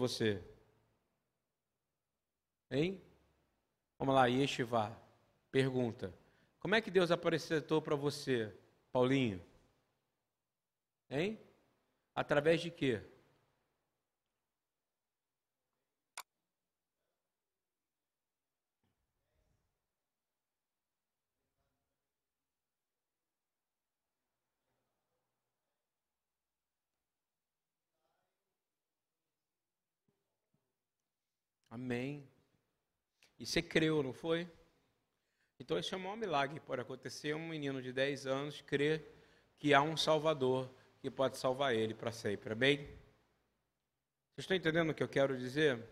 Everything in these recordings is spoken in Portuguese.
você? Hein? Vamos lá, Yeshivá. Pergunta. Como é que Deus apresentou para você, Paulinho? Hein? Através de quê? Amém. E você creu, não foi? Então esse é o maior milagre que pode acontecer. Um menino de 10 anos crer que há um Salvador que pode salvar ele para sempre. Amém? Vocês estão entendendo o que eu quero dizer?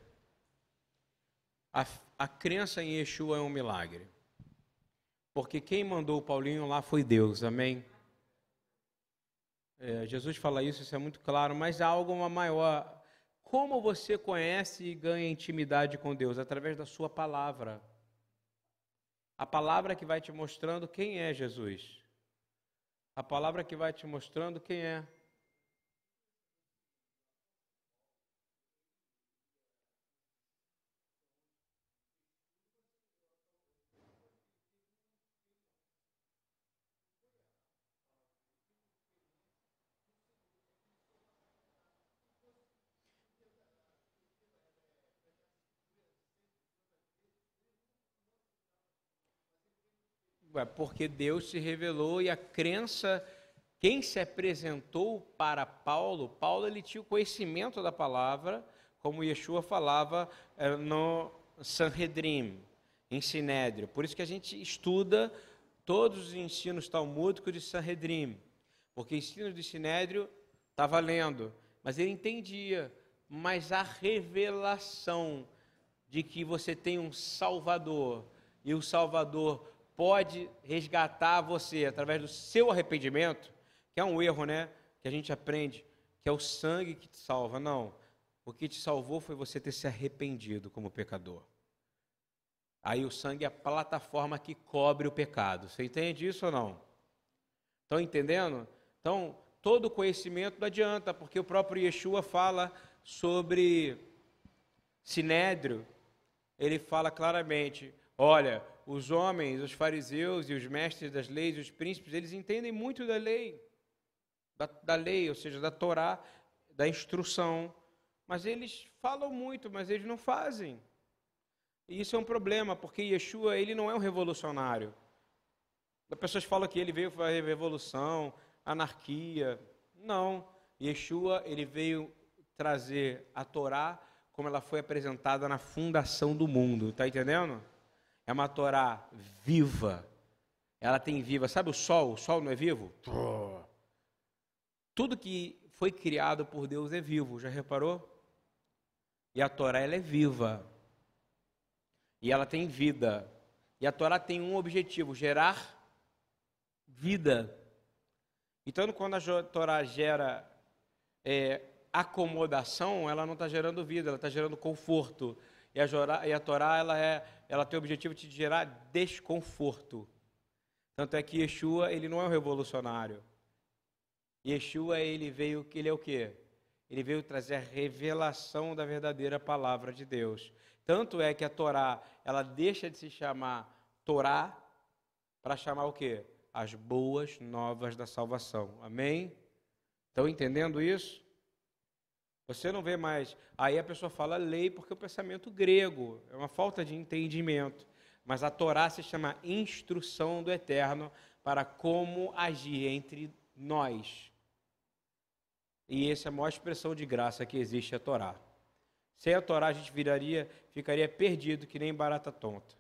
A, a crença em Yeshua é um milagre. Porque quem mandou o Paulinho lá foi Deus. Amém? É, Jesus fala isso, isso é muito claro, mas há algo maior como você conhece e ganha intimidade com Deus? Através da sua palavra. A palavra que vai te mostrando quem é Jesus. A palavra que vai te mostrando quem é. Porque Deus se revelou e a crença, quem se apresentou para Paulo, Paulo ele tinha o conhecimento da palavra, como Yeshua falava eh, no Sanhedrin, em Sinédrio. Por isso que a gente estuda todos os ensinos talmúdicos de Sanhedrin, porque ensino de Sinédrio está valendo, mas ele entendia, mas a revelação de que você tem um Salvador, e o Salvador pode resgatar você através do seu arrependimento, que é um erro, né? Que a gente aprende, que é o sangue que te salva. Não. O que te salvou foi você ter se arrependido como pecador. Aí o sangue é a plataforma que cobre o pecado. Você entende isso ou não? Estão entendendo? Então, todo conhecimento não adianta, porque o próprio Yeshua fala sobre Sinédrio. Ele fala claramente: olha, os homens, os fariseus e os mestres das leis, os príncipes, eles entendem muito da lei, da, da lei, ou seja, da Torá, da instrução, mas eles falam muito, mas eles não fazem. E isso é um problema, porque Yeshua, ele não é um revolucionário. As pessoas falam que ele veio fazer revolução, anarquia. Não. Yeshua, ele veio trazer a Torá como ela foi apresentada na fundação do mundo. Está entendendo? É uma Torá viva. Ela tem viva. Sabe o sol? O sol não é vivo? Tudo que foi criado por Deus é vivo. Já reparou? E a Torá ela é viva. E ela tem vida. E a Torá tem um objetivo: gerar vida. Então, quando a Torá gera é, acomodação, ela não está gerando vida, ela está gerando conforto. E a, Jorá, e a Torá ela, é, ela tem o objetivo de gerar desconforto. Tanto é que Yeshua ele não é um revolucionário. Yeshua ele veio, ele é o quê? Ele veio trazer a revelação da verdadeira palavra de Deus. Tanto é que a Torá, ela deixa de se chamar Torá para chamar o quê? As boas novas da salvação. Amém? Estão entendendo isso? Você não vê mais. Aí a pessoa fala lei porque é o pensamento grego, é uma falta de entendimento. Mas a Torá se chama instrução do eterno para como agir entre nós. E essa é a maior expressão de graça que existe a Torá. Sem a Torá a gente viraria, ficaria perdido que nem barata tonta.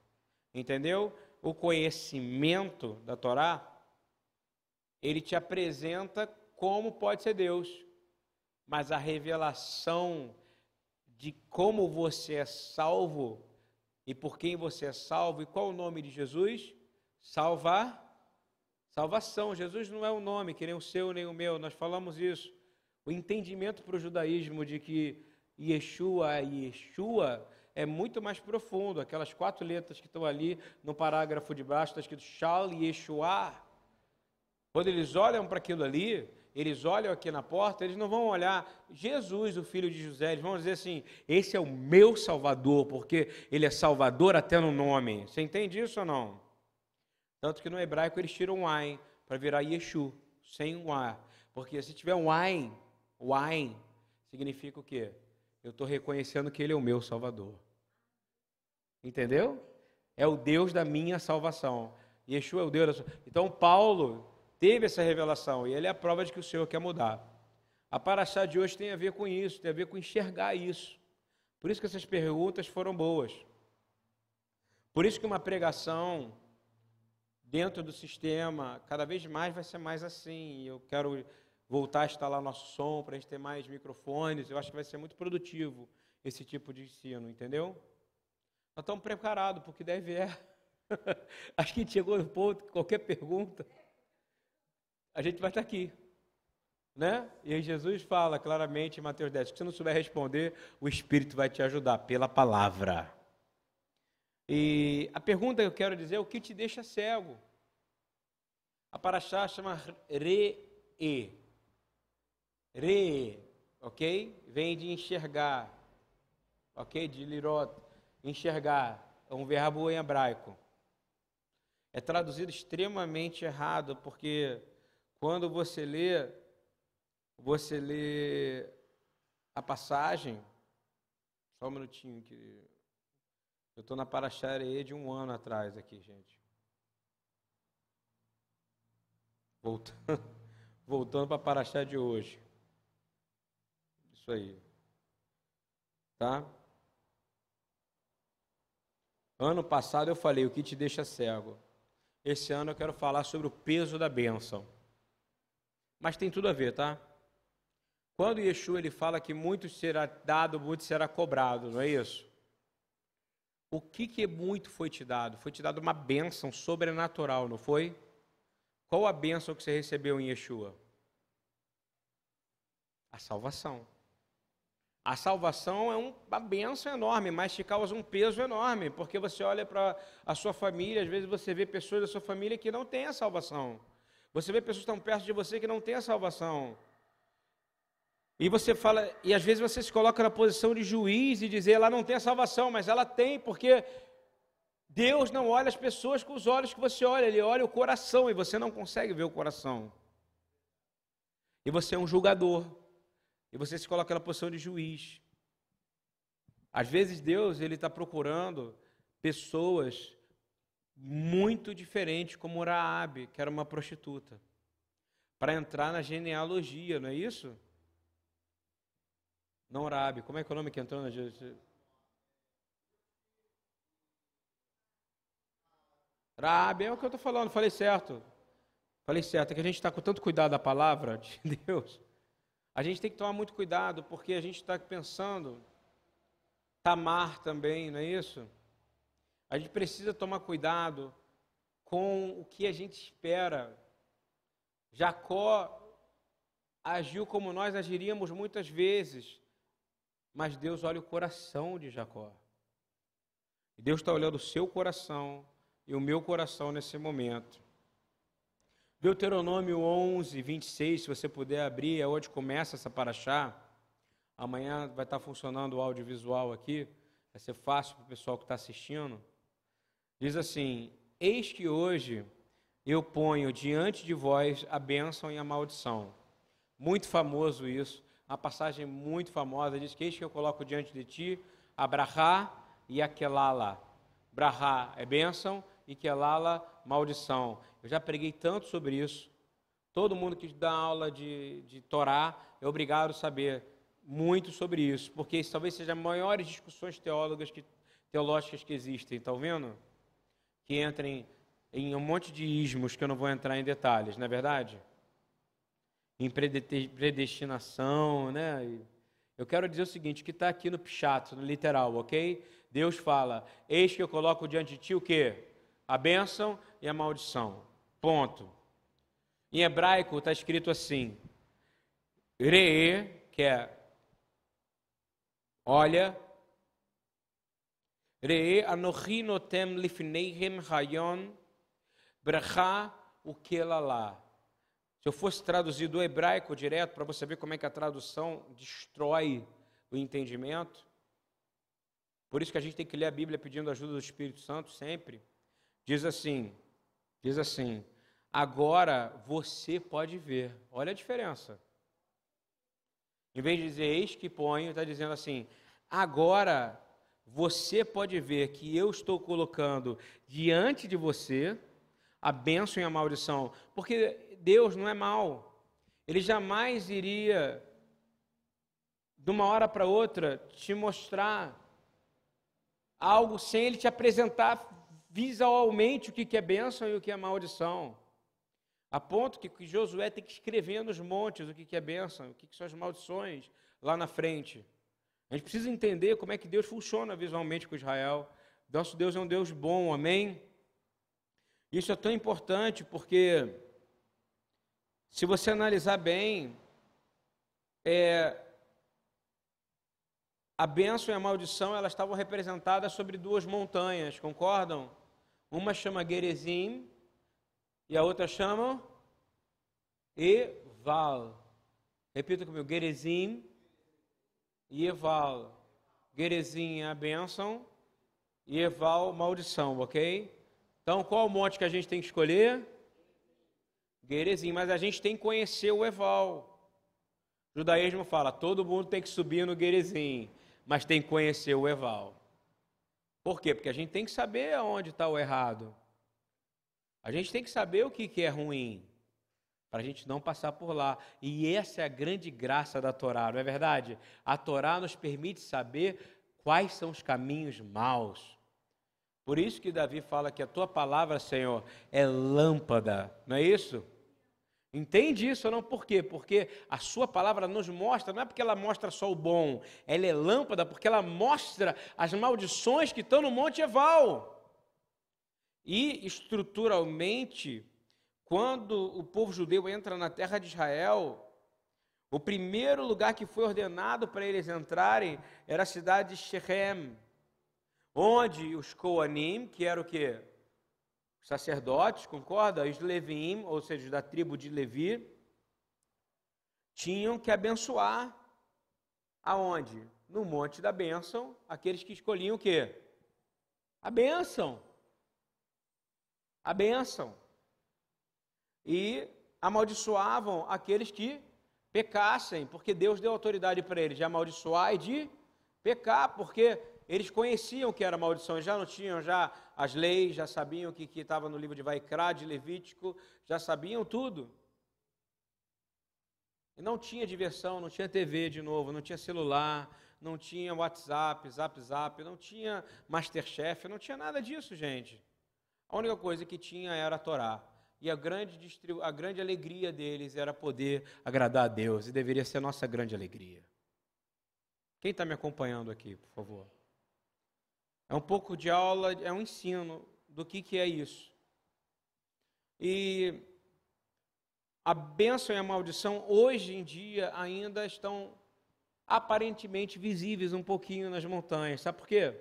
Entendeu? O conhecimento da Torá, ele te apresenta como pode ser Deus mas a revelação de como você é salvo e por quem você é salvo e qual o nome de Jesus? Salvar, salvação. Jesus não é um nome que nem o seu nem o meu, nós falamos isso. O entendimento para o judaísmo de que Yeshua é Yeshua é muito mais profundo. Aquelas quatro letras que estão ali no parágrafo de baixo, está escrito Shal Yeshua. Quando eles olham para aquilo ali, eles olham aqui na porta, eles não vão olhar Jesus, o filho de José, eles vão dizer assim: esse é o meu Salvador, porque ele é Salvador até no nome. Você entende isso ou não? Tanto que no hebraico eles tiram um ain para virar Yeshu, sem um A. Porque se tiver um ain, o ain significa o quê? Eu estou reconhecendo que ele é o meu Salvador. Entendeu? É o Deus da minha salvação. Yeshua é o Deus da sua... Então Paulo teve essa revelação e ele é a prova de que o Senhor quer mudar. A paraxá de hoje tem a ver com isso, tem a ver com enxergar isso. Por isso que essas perguntas foram boas. Por isso que uma pregação dentro do sistema, cada vez mais vai ser mais assim. Eu quero voltar a instalar nosso som para a gente ter mais microfones. Eu acho que vai ser muito produtivo esse tipo de ensino, entendeu? Nós estamos preparados porque deve é. acho que chegou no ponto que qualquer pergunta, a gente vai estar aqui. Né? E aí Jesus fala claramente em Mateus 10, que se não souber responder, o Espírito vai te ajudar pela palavra. E a pergunta que eu quero dizer é o que te deixa cego? A paraxá chama re-e. Re, ok? Vem de enxergar, ok? De lirot, enxergar. É um verbo em hebraico. É traduzido extremamente errado, porque quando você lê, você lê a passagem, só um minutinho que eu estou na Paraxareê de um ano atrás aqui, gente. Voltando, voltando para a Paraxá de hoje. Isso aí. Tá? Ano passado eu falei o que te deixa cego. Esse ano eu quero falar sobre o peso da bênção. Mas tem tudo a ver, tá? Quando Yeshua ele fala que muito será dado, muito será cobrado, não é isso? O que que muito foi te dado? Foi te dado uma bênção sobrenatural, não foi? Qual a bênção que você recebeu em Yeshua? A salvação. A salvação é uma bênção enorme, mas te causa um peso enorme, porque você olha para a sua família, às vezes você vê pessoas da sua família que não têm a salvação. Você vê pessoas estão perto de você que não têm a salvação. E você fala, e às vezes você se coloca na posição de juiz e dizer, ela não tem a salvação, mas ela tem, porque Deus não olha as pessoas com os olhos que você olha, Ele olha o coração e você não consegue ver o coração. E você é um julgador. E você se coloca na posição de juiz. Às vezes Deus ele está procurando pessoas muito diferente como Raabe, que era uma prostituta, para entrar na genealogia, não é isso? Não Raabe, como é que é o nome que entrou na? Raabe, é o que eu estou falando, falei certo. Falei certo, é que a gente está com tanto cuidado da palavra de Deus. A gente tem que tomar muito cuidado, porque a gente está pensando, Tamar também, não é isso? A gente precisa tomar cuidado com o que a gente espera. Jacó agiu como nós agiríamos muitas vezes, mas Deus olha o coração de Jacó. Deus está olhando o seu coração e o meu coração nesse momento. Deuteronômio 11, 26, se você puder abrir, é onde começa essa paraxá. Amanhã vai estar funcionando o audiovisual aqui, vai ser fácil para o pessoal que está assistindo. Diz assim: Eis que hoje eu ponho diante de vós a bênção e a maldição. Muito famoso isso, uma passagem muito famosa, diz que eis que eu coloco diante de ti a Brahá e a Kelala. Brahá é bênção e Kelala, maldição. Eu já preguei tanto sobre isso. Todo mundo que dá aula de, de Torá é obrigado a saber muito sobre isso, porque isso talvez seja as maiores discussões teólogas que, teológicas que existem, estão vendo? Que entrem em um monte de ismos que eu não vou entrar em detalhes, não é verdade? Em predestinação, né? Eu quero dizer o seguinte, que está aqui no Pichato, no literal, ok? Deus fala, eis que eu coloco diante de ti o quê? A bênção e a maldição. Ponto. Em hebraico está escrito assim, Re'e, que é olha, Re'e anochi notem lifneihem hayon bracha ukelalá. Se eu fosse traduzir do hebraico direto, para você ver como é que a tradução destrói o entendimento. Por isso que a gente tem que ler a Bíblia pedindo ajuda do Espírito Santo sempre. Diz assim, diz assim: agora você pode ver. Olha a diferença. Em vez de dizer eis que ponho, está dizendo assim: agora você pode ver que eu estou colocando diante de você a bênção e a maldição, porque Deus não é mau. Ele jamais iria, de uma hora para outra, te mostrar algo sem ele te apresentar visualmente o que é bênção e o que é maldição. A ponto que Josué tem que escrever nos montes o que é bênção, o que são as maldições lá na frente. A gente precisa entender como é que Deus funciona visualmente com Israel. Nosso Deus é um Deus bom, amém? Isso é tão importante porque, se você analisar bem, é, a bênção e a maldição elas estavam representadas sobre duas montanhas, concordam? Uma chama Gerizim e a outra chama Eval. Repita comigo, Gerizim e Eval. Gerizim é a bênção e Eval, maldição, ok? Então, qual o monte que a gente tem que escolher? Gerizim, mas a gente tem que conhecer o Eval. O judaísmo fala, todo mundo tem que subir no Gerizim, mas tem que conhecer o Eval. Por quê? Porque a gente tem que saber aonde está o errado. A gente tem que saber o que, que é ruim, para a gente não passar por lá. E essa é a grande graça da Torá, não é verdade? A Torá nos permite saber quais são os caminhos maus. Por isso que Davi fala que a tua palavra, Senhor, é lâmpada, não é isso? Entende isso ou não? Por quê? Porque a sua palavra nos mostra, não é porque ela mostra só o bom, ela é lâmpada porque ela mostra as maldições que estão no Monte Eval. E estruturalmente, quando o povo judeu entra na terra de Israel, o primeiro lugar que foi ordenado para eles entrarem era a cidade de Shechem, onde os Koanim, que era o quê? sacerdotes, concorda? Os Levim, ou seja, da tribo de Levi, tinham que abençoar aonde? No monte da bênção, aqueles que escolhiam o quê? A bênção. A bênção. E amaldiçoavam aqueles que pecassem, porque Deus deu autoridade para eles de amaldiçoar e de pecar, porque eles conheciam que era maldição, já não tinham já as leis, já sabiam o que estava no livro de Vaikra, de Levítico, já sabiam tudo. E não tinha diversão, não tinha TV de novo, não tinha celular, não tinha WhatsApp, Zap Zap, não tinha Masterchef, não tinha nada disso, gente. A única coisa que tinha era a Torá. E a grande, a grande alegria deles era poder agradar a Deus, e deveria ser a nossa grande alegria. Quem está me acompanhando aqui, por favor? É um pouco de aula, é um ensino do que, que é isso. E a bênção e a maldição hoje em dia ainda estão aparentemente visíveis um pouquinho nas montanhas. Sabe por quê?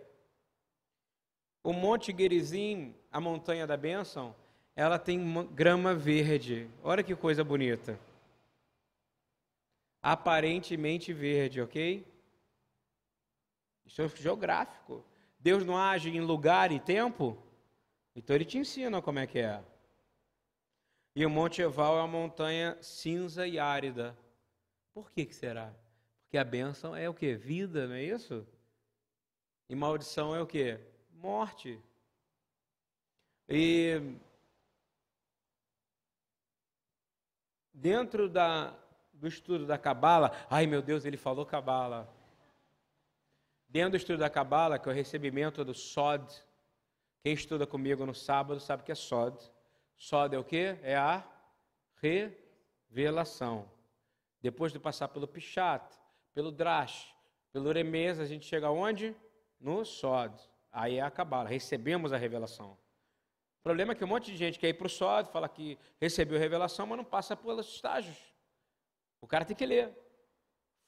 O Monte Gerizim, a montanha da bênção, ela tem grama verde. Olha que coisa bonita. Aparentemente verde, ok? Isso é geográfico. Deus não age em lugar e tempo? Então ele te ensina como é que é. E o Monte Eval é uma montanha cinza e árida. Por que, que será? Porque a bênção é o que? Vida, não é isso? E maldição é o que? Morte. E dentro da, do estudo da Cabala, ai meu Deus, ele falou Cabala. Dentro do estudo da Cabala, que é o recebimento do Sod, quem estuda comigo no sábado sabe que é Sod. Sod é o que? É a revelação. Depois de passar pelo Pichat, pelo Drash, pelo Remez, a gente chega aonde? No Sod. Aí é a Cabala, recebemos a revelação. Problema é que um monte de gente quer ir para o Sod, fala que recebeu revelação, mas não passa pelos estágios. O cara tem que ler.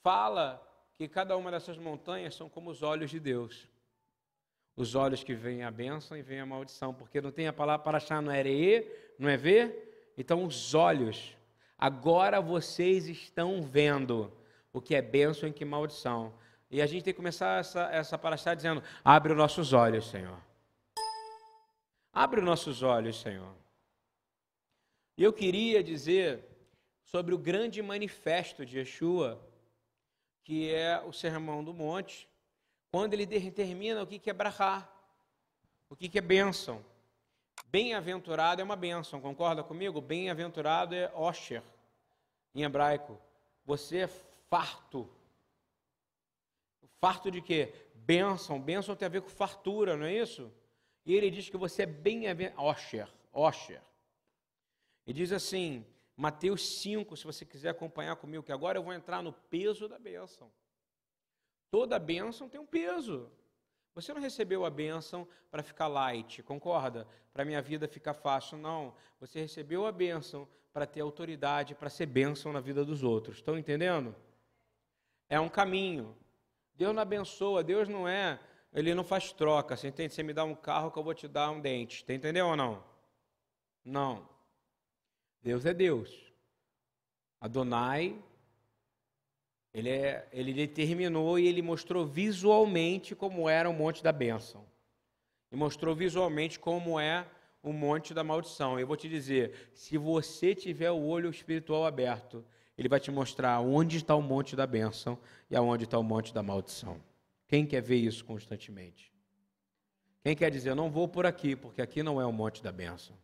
Fala, que cada uma dessas montanhas são como os olhos de Deus. Os olhos que veem a bênção e veem a maldição, porque não tem a palavra para achar, não é não é ver? Então, os olhos, Agora vocês estão vendo o que é bênção e que maldição. E a gente tem que começar essa, essa paraxá dizendo: abre os nossos olhos, Senhor. Abre os nossos olhos, Senhor. E eu queria dizer sobre o grande manifesto de Yeshua, que é o Sermão do Monte, quando ele determina o que é brahá, o que é bênção. Bem-aventurado é uma bênção, concorda comigo? Bem-aventurado é osher, em hebraico. Você é farto. Farto de quê? Bênção. Bênção tem a ver com fartura, não é isso? E ele diz que você é bem-aventurado. Osher, osher. E diz assim, Mateus 5, se você quiser acompanhar comigo, que agora eu vou entrar no peso da bênção. Toda bênção tem um peso. Você não recebeu a bênção para ficar light, concorda? Para minha vida ficar fácil, não. Você recebeu a bênção para ter autoridade, para ser bênção na vida dos outros. Estão entendendo? É um caminho. Deus não abençoa, Deus não é, ele não faz troca. Você entende? Você me dá um carro que eu vou te dar um dente. Entendeu ou não? Não. Deus é Deus. Adonai ele, é, ele determinou e ele mostrou visualmente como era o monte da bênção. E mostrou visualmente como é o monte da maldição. Eu vou te dizer: se você tiver o olho espiritual aberto, ele vai te mostrar onde está o monte da bênção e aonde está o monte da maldição. Quem quer ver isso constantemente? Quem quer dizer, eu não vou por aqui, porque aqui não é o monte da bênção.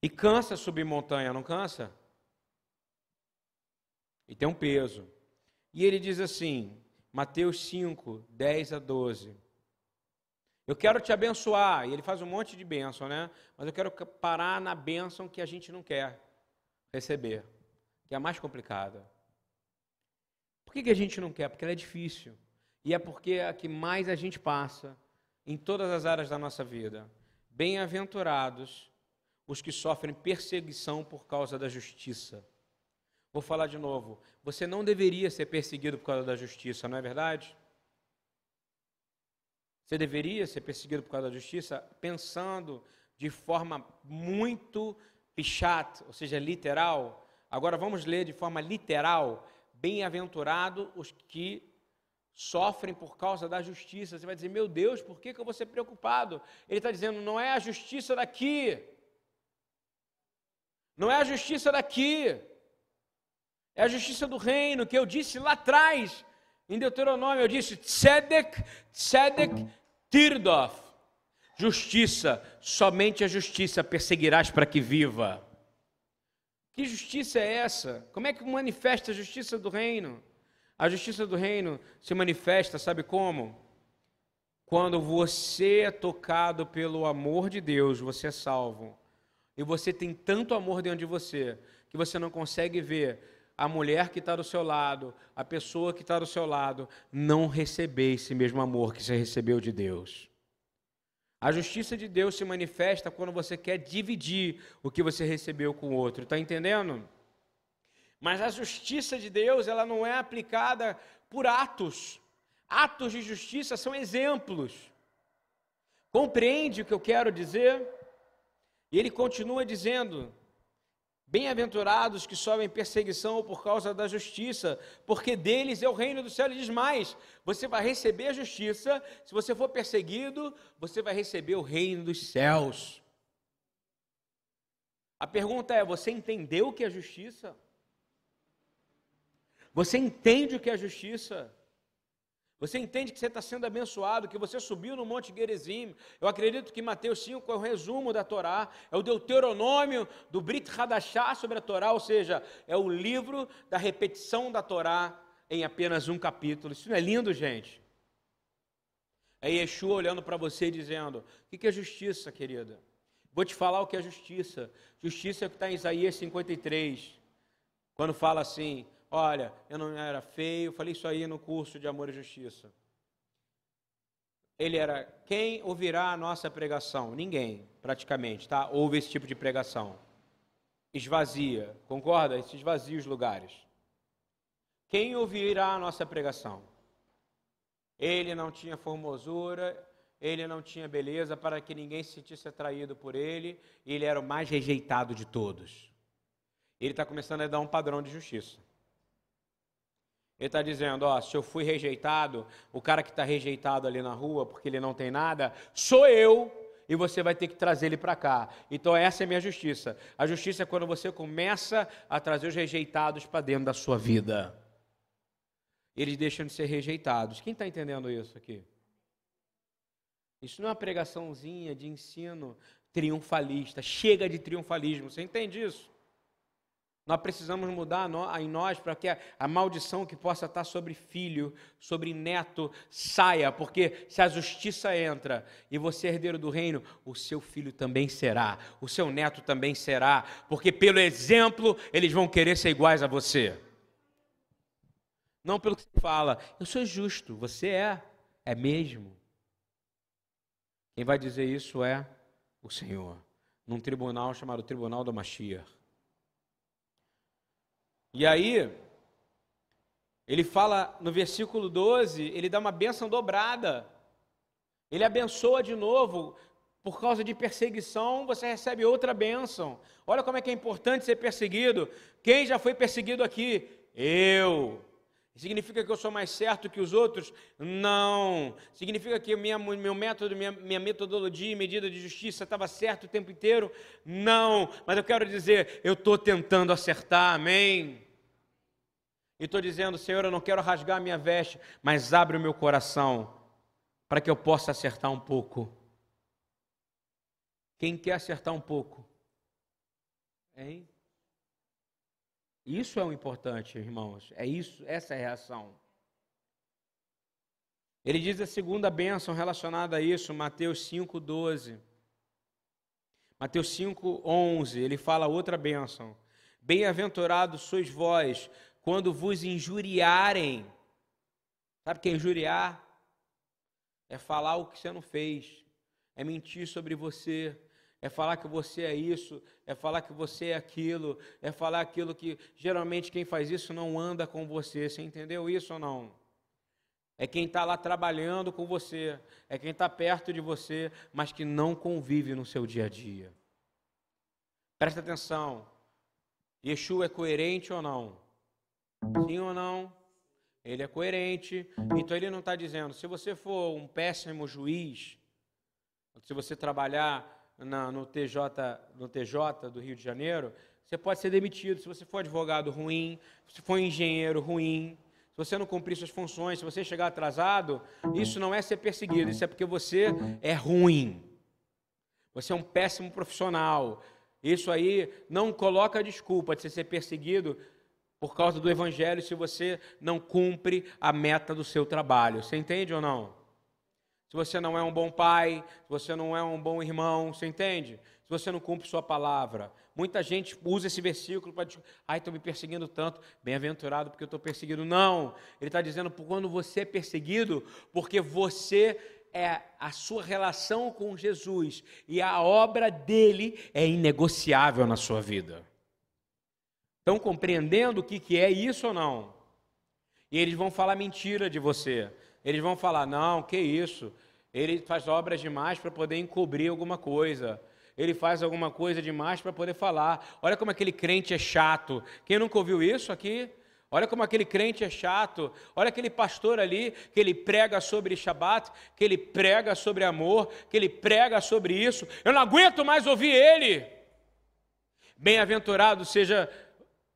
E cansa subir montanha, não cansa? E tem um peso. E ele diz assim, Mateus 5, 10 a 12. Eu quero te abençoar. E ele faz um monte de bênção, né? Mas eu quero parar na bênção que a gente não quer receber, que é a mais complicada. Por que, que a gente não quer? Porque ela é difícil. E é porque é a que mais a gente passa em todas as áreas da nossa vida. Bem-aventurados os que sofrem perseguição por causa da justiça Vou falar de novo. Você não deveria ser perseguido por causa da justiça, não é verdade? Você deveria ser perseguido por causa da justiça pensando de forma muito pichat, ou seja, literal. Agora vamos ler de forma literal. Bem-aventurado os que sofrem por causa da justiça. Você vai dizer, meu Deus, por que, que eu vou ser preocupado? Ele está dizendo, não é a justiça daqui. Não é a justiça daqui. É a justiça do reino que eu disse lá atrás, em Deuteronômio, eu disse: Tzedek, Tzedek, Tirdof. Justiça, somente a justiça perseguirás para que viva. Que justiça é essa? Como é que manifesta a justiça do reino? A justiça do reino se manifesta, sabe como? Quando você é tocado pelo amor de Deus, você é salvo. E você tem tanto amor dentro de você que você não consegue ver a mulher que está do seu lado, a pessoa que está do seu lado, não receber esse mesmo amor que você recebeu de Deus. A justiça de Deus se manifesta quando você quer dividir o que você recebeu com o outro, está entendendo? Mas a justiça de Deus, ela não é aplicada por atos. Atos de justiça são exemplos. Compreende o que eu quero dizer? E ele continua dizendo: Bem-aventurados que sofrem perseguição por causa da justiça, porque deles é o reino do céu. Ele diz mais: você vai receber a justiça, se você for perseguido, você vai receber o reino dos céus. A pergunta é: você entendeu o que é justiça? Você entende o que é justiça? Você entende que você está sendo abençoado, que você subiu no Monte Gerizim. Eu acredito que Mateus 5 é o resumo da Torá, é o deuteronômio do Brit Hadashah sobre a Torá, ou seja, é o livro da repetição da Torá em apenas um capítulo. Isso não é lindo, gente? É Yeshua olhando para você e dizendo: O que é justiça, querida? Vou te falar o que é justiça. Justiça é o que está em Isaías 53, quando fala assim: Olha, eu não era feio, falei isso aí no curso de Amor e Justiça. Ele era, quem ouvirá a nossa pregação? Ninguém, praticamente, tá? Ouve esse tipo de pregação. Esvazia, concorda? Esvazia os lugares. Quem ouvirá a nossa pregação? Ele não tinha formosura, ele não tinha beleza para que ninguém se sentisse atraído por ele, e ele era o mais rejeitado de todos. Ele está começando a dar um padrão de justiça. Ele está dizendo: ó, se eu fui rejeitado, o cara que está rejeitado ali na rua porque ele não tem nada, sou eu, e você vai ter que trazer ele para cá. Então, essa é a minha justiça. A justiça é quando você começa a trazer os rejeitados para dentro da sua vida. Eles deixam de ser rejeitados. Quem está entendendo isso aqui? Isso não é uma pregaçãozinha de ensino triunfalista. Chega de triunfalismo. Você entende isso? Nós precisamos mudar em nós para que a maldição que possa estar sobre filho, sobre neto, saia, porque se a justiça entra e você é herdeiro do reino, o seu filho também será, o seu neto também será, porque pelo exemplo eles vão querer ser iguais a você. Não pelo que você fala, eu sou justo, você é, é mesmo. Quem vai dizer isso é o Senhor, num tribunal chamado Tribunal da Mashiach. E aí, ele fala no versículo 12, ele dá uma bênção dobrada. Ele abençoa de novo. Por causa de perseguição, você recebe outra bênção. Olha como é que é importante ser perseguido. Quem já foi perseguido aqui? Eu. Significa que eu sou mais certo que os outros? Não. Significa que minha, meu método, minha, minha metodologia e medida de justiça estava certo o tempo inteiro? Não. Mas eu quero dizer, eu estou tentando acertar, amém? E estou dizendo, Senhor, eu não quero rasgar a minha veste, mas abre o meu coração para que eu possa acertar um pouco. Quem quer acertar um pouco? Hein? Isso é o importante, irmãos. É isso, essa é a reação. Ele diz a segunda bênção relacionada a isso, Mateus 5:12. Mateus 5:11, ele fala outra bênção. Bem-aventurados sois vós quando vos injuriarem. Sabe o que é injuriar? É falar o que você não fez, é mentir sobre você, é falar que você é isso, é falar que você é aquilo, é falar aquilo que geralmente quem faz isso não anda com você. Você entendeu isso ou não? É quem está lá trabalhando com você, é quem está perto de você, mas que não convive no seu dia a dia. Presta atenção. Yeshua é coerente ou não? Sim ou não? Ele é coerente. Então ele não está dizendo, se você for um péssimo juiz, se você trabalhar na, no, TJ, no TJ do Rio de Janeiro, você pode ser demitido. Se você for advogado ruim, se for engenheiro ruim, se você não cumprir suas funções, se você chegar atrasado, isso não é ser perseguido, isso é porque você é ruim. Você é um péssimo profissional. Isso aí não coloca desculpa de você ser perseguido por causa do evangelho se você não cumpre a meta do seu trabalho. Você entende ou não? Se você não é um bom pai, se você não é um bom irmão, você entende? Se você não cumpre sua palavra. Muita gente usa esse versículo para dizer, ai, estou me perseguindo tanto, bem-aventurado porque eu estou perseguido. Não, ele está dizendo quando você é perseguido, porque você é a sua relação com Jesus e a obra dele é inegociável na sua vida. Estão compreendendo o que, que é isso ou não? E eles vão falar mentira de você. Eles vão falar: não, que isso? Ele faz obras demais para poder encobrir alguma coisa. Ele faz alguma coisa demais para poder falar. Olha como aquele crente é chato. Quem nunca ouviu isso aqui? Olha como aquele crente é chato. Olha aquele pastor ali que ele prega sobre Shabat, que ele prega sobre amor, que ele prega sobre isso. Eu não aguento mais ouvir ele. Bem-aventurado seja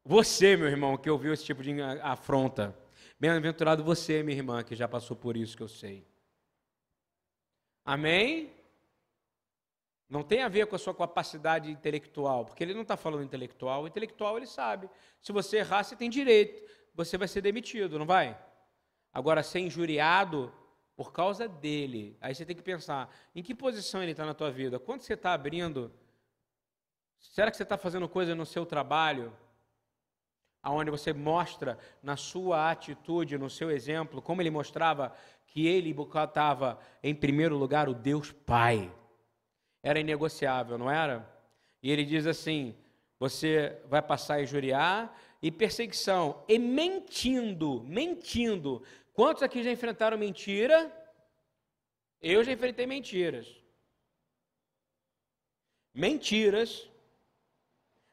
você, meu irmão, que ouviu esse tipo de afronta. Bem-aventurado você, minha irmã, que já passou por isso que eu sei. Amém? Não tem a ver com a sua capacidade intelectual, porque ele não está falando intelectual. O intelectual ele sabe. Se você errar, você tem direito. Você vai ser demitido, não vai? Agora, ser injuriado por causa dele, aí você tem que pensar: em que posição ele está na tua vida? Quando você está abrindo? Será que você está fazendo coisa no seu trabalho? Aonde você mostra na sua atitude, no seu exemplo, como ele mostrava que ele botava em primeiro lugar o Deus Pai. Era inegociável, não era? E ele diz assim: você vai passar a injuriar e perseguição, e mentindo, mentindo. Quantos aqui já enfrentaram mentira? Eu já enfrentei mentiras. Mentiras,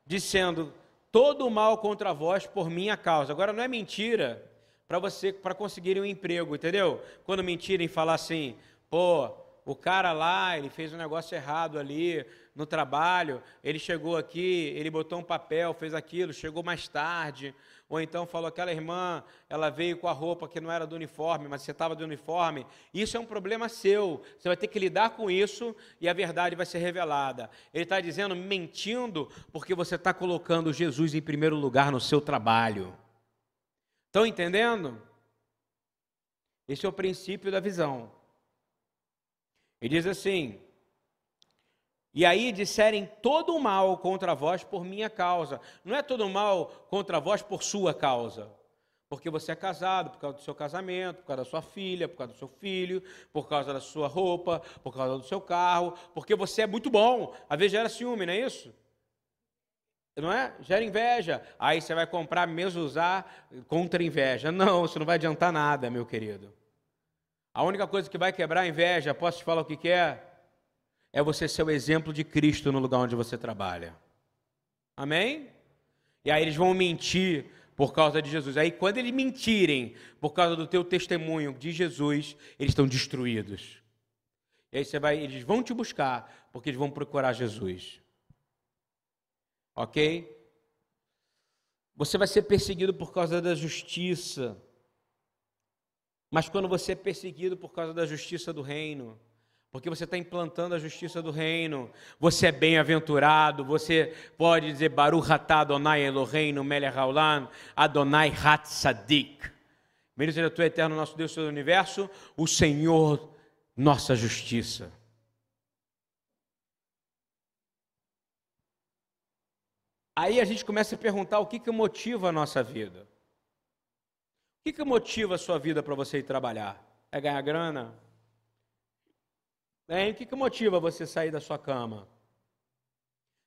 dizendo todo o mal contra vós por minha causa. Agora não é mentira para você para conseguir um emprego, entendeu? Quando mentirem falar assim, pô, o cara lá, ele fez um negócio errado ali no trabalho, ele chegou aqui, ele botou um papel, fez aquilo, chegou mais tarde, ou então falou aquela irmã, ela veio com a roupa que não era do uniforme, mas você estava do uniforme. Isso é um problema seu. Você vai ter que lidar com isso e a verdade vai ser revelada. Ele está dizendo mentindo porque você está colocando Jesus em primeiro lugar no seu trabalho. Estão entendendo? Esse é o princípio da visão. Ele diz assim: E aí disserem todo o mal contra vós por minha causa. Não é todo o mal contra vós por sua causa. Porque você é casado, por causa do seu casamento, por causa da sua filha, por causa do seu filho, por causa da sua roupa, por causa do seu carro, porque você é muito bom. Às vezes gera ciúme, não é isso? Não é? Gera inveja. Aí você vai comprar mesmo usar contra inveja. Não, isso não vai adiantar nada, meu querido. A única coisa que vai quebrar a inveja, posso te falar o que, que é? É você ser o exemplo de Cristo no lugar onde você trabalha. Amém? E aí eles vão mentir por causa de Jesus. Aí quando eles mentirem por causa do teu testemunho de Jesus, eles estão destruídos. E aí você vai, eles vão te buscar porque eles vão procurar Jesus. OK? Você vai ser perseguido por causa da justiça. Mas quando você é perseguido por causa da justiça do reino, porque você está implantando a justiça do reino, você é bem-aventurado, você pode dizer Baruch atah Adonai Eloheinu melech haolam, Adonai Hatzadik. Bendito seja tu, eterno nosso Deus do universo, o Senhor, nossa justiça. Aí a gente começa a perguntar o que, que motiva a nossa vida que, que motiva a sua vida para você ir trabalhar? É ganhar grana? O que, que motiva você sair da sua cama?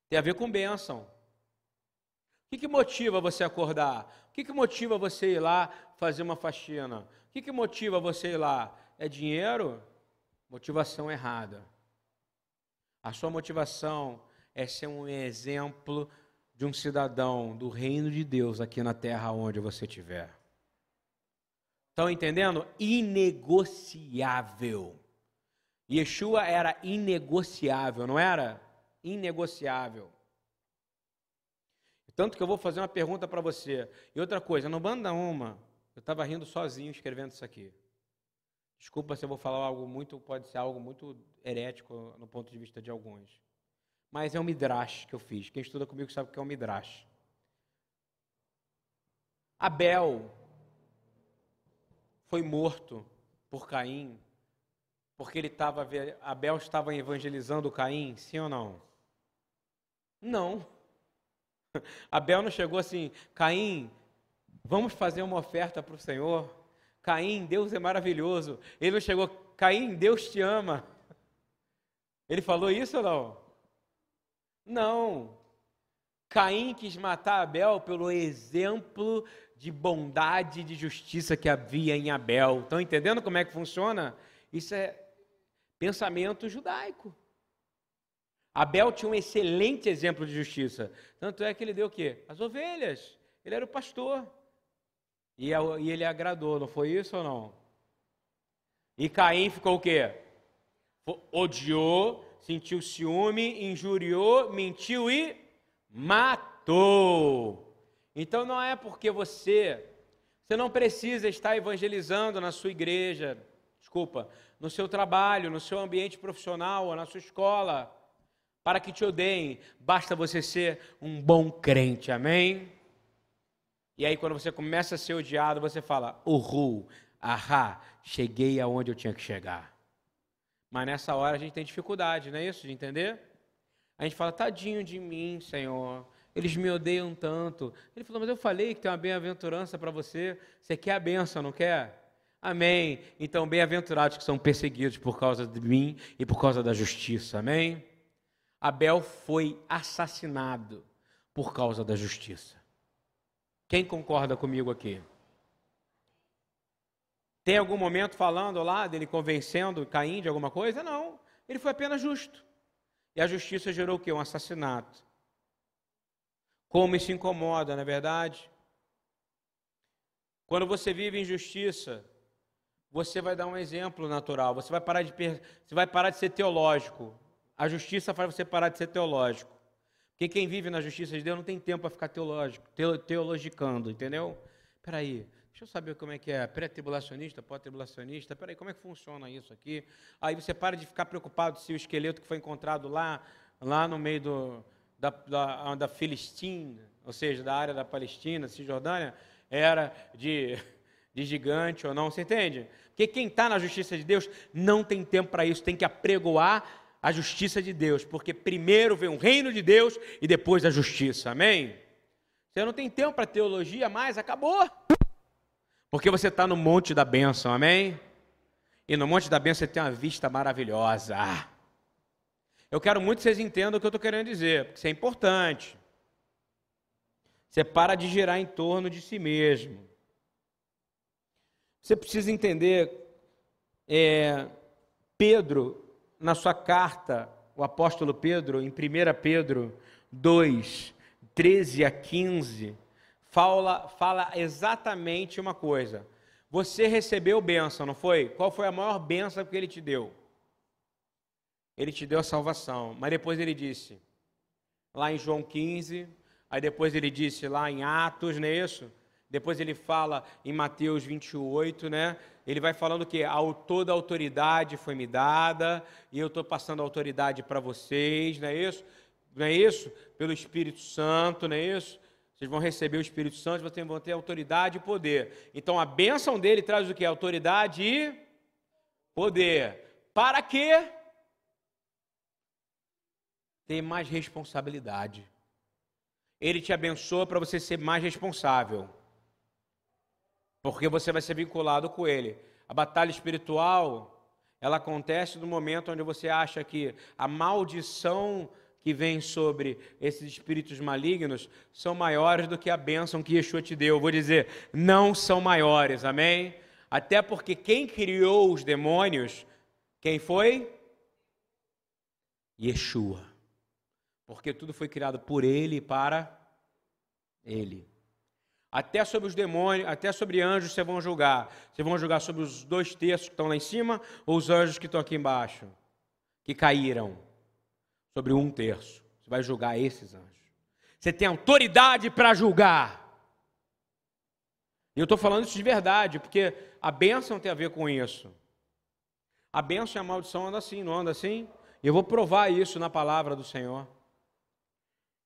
Tem a ver com bênção. O que, que motiva você acordar? O que, que motiva você ir lá fazer uma faxina? O que, que motiva você ir lá? É dinheiro? Motivação errada. A sua motivação é ser um exemplo de um cidadão do reino de Deus aqui na terra onde você estiver. Estão entendendo? Inegociável. Yeshua era inegociável, não era? Inegociável. Tanto que eu vou fazer uma pergunta para você. E outra coisa, não manda uma. Eu estava rindo sozinho escrevendo isso aqui. Desculpa se eu vou falar algo muito, pode ser algo muito herético no ponto de vista de alguns. Mas é um midrash que eu fiz. Quem estuda comigo sabe o que é um midrash. Abel foi morto por Caim, porque ele estava, Abel estava evangelizando Caim, sim ou não? Não. Abel não chegou assim, Caim, vamos fazer uma oferta para o Senhor. Caim, Deus é maravilhoso. Ele não chegou, Caim, Deus te ama. Ele falou isso ou não? Não. Caim quis matar Abel pelo exemplo de bondade e de justiça que havia em Abel. Estão entendendo como é que funciona? Isso é pensamento judaico. Abel tinha um excelente exemplo de justiça. Tanto é que ele deu o quê? As ovelhas. Ele era o pastor. E, ele agradou, não foi isso ou não? E Caim ficou o quê? Odiou, sentiu ciúme, injuriou, mentiu e matou. Então não é porque você, você não precisa estar evangelizando na sua igreja, desculpa, no seu trabalho, no seu ambiente profissional ou na sua escola, para que te odeiem, basta você ser um bom crente, amém? E aí quando você começa a ser odiado, você fala, uhul, ahá, cheguei aonde eu tinha que chegar. Mas nessa hora a gente tem dificuldade, não é isso? De entender? A gente fala, tadinho de mim, Senhor eles me odeiam tanto. Ele falou, mas eu falei que tem uma bem-aventurança para você. Você quer a benção, não quer? Amém. Então, bem-aventurados que são perseguidos por causa de mim e por causa da justiça. Amém? Abel foi assassinado por causa da justiça. Quem concorda comigo aqui? Tem algum momento falando lá dele convencendo Caim de alguma coisa? Não. Ele foi apenas justo. E a justiça gerou o quê? Um assassinato. Como isso incomoda, não é verdade? Quando você vive injustiça, você vai dar um exemplo natural. Você vai parar de, você vai parar de ser teológico. A justiça faz você parar de ser teológico. Porque quem vive na justiça de Deus não tem tempo para ficar teológico, teologicando, entendeu? Peraí, deixa eu saber como é que é pré-tribulacionista, pós-tribulacionista, peraí, como é que funciona isso aqui? Aí você para de ficar preocupado se o esqueleto que foi encontrado lá, lá no meio do, da, da, da Filistina, ou seja, da área da Palestina, Cisjordânia, era de, de gigante ou não, você entende? Porque quem está na justiça de Deus não tem tempo para isso, tem que apregoar a justiça de Deus, porque primeiro vem o reino de Deus e depois a justiça, amém? Você não tem tempo para teologia mais, acabou. Porque você está no monte da bênção, amém? E no monte da bênção você tem uma vista maravilhosa. Eu quero muito que vocês entendam o que eu estou querendo dizer, porque isso é importante. Você para de girar em torno de si mesmo. Você precisa entender, é, Pedro, na sua carta, o apóstolo Pedro, em 1 Pedro 2, 13 a 15, fala, fala exatamente uma coisa. Você recebeu bênção, não foi? Qual foi a maior bênção que ele te deu? Ele te deu a salvação. Mas depois ele disse, lá em João 15, aí depois ele disse lá em Atos, não é isso? Depois ele fala em Mateus 28, né? Ele vai falando que toda a autoridade foi me dada e eu estou passando a autoridade para vocês, não é isso? Não é isso? Pelo Espírito Santo, não é isso? Vocês vão receber o Espírito Santo, vocês vão ter autoridade e poder. Então a bênção dele traz o que? Autoridade e poder. Para quê? Ter mais responsabilidade. Ele te abençoa para você ser mais responsável porque você vai ser vinculado com ele. A batalha espiritual, ela acontece no momento onde você acha que a maldição que vem sobre esses espíritos malignos são maiores do que a bênção que Yeshua te deu. Eu vou dizer, não são maiores, amém? Até porque quem criou os demônios, quem foi? Yeshua. Porque tudo foi criado por ele e para ele. Até sobre os demônios, até sobre anjos vocês vão julgar. Vocês vão julgar sobre os dois terços que estão lá em cima ou os anjos que estão aqui embaixo, que caíram. Sobre um terço. Você vai julgar esses anjos. Você tem autoridade para julgar. E eu estou falando isso de verdade, porque a bênção tem a ver com isso. A bênção e a maldição andam assim, não anda assim? E eu vou provar isso na palavra do Senhor.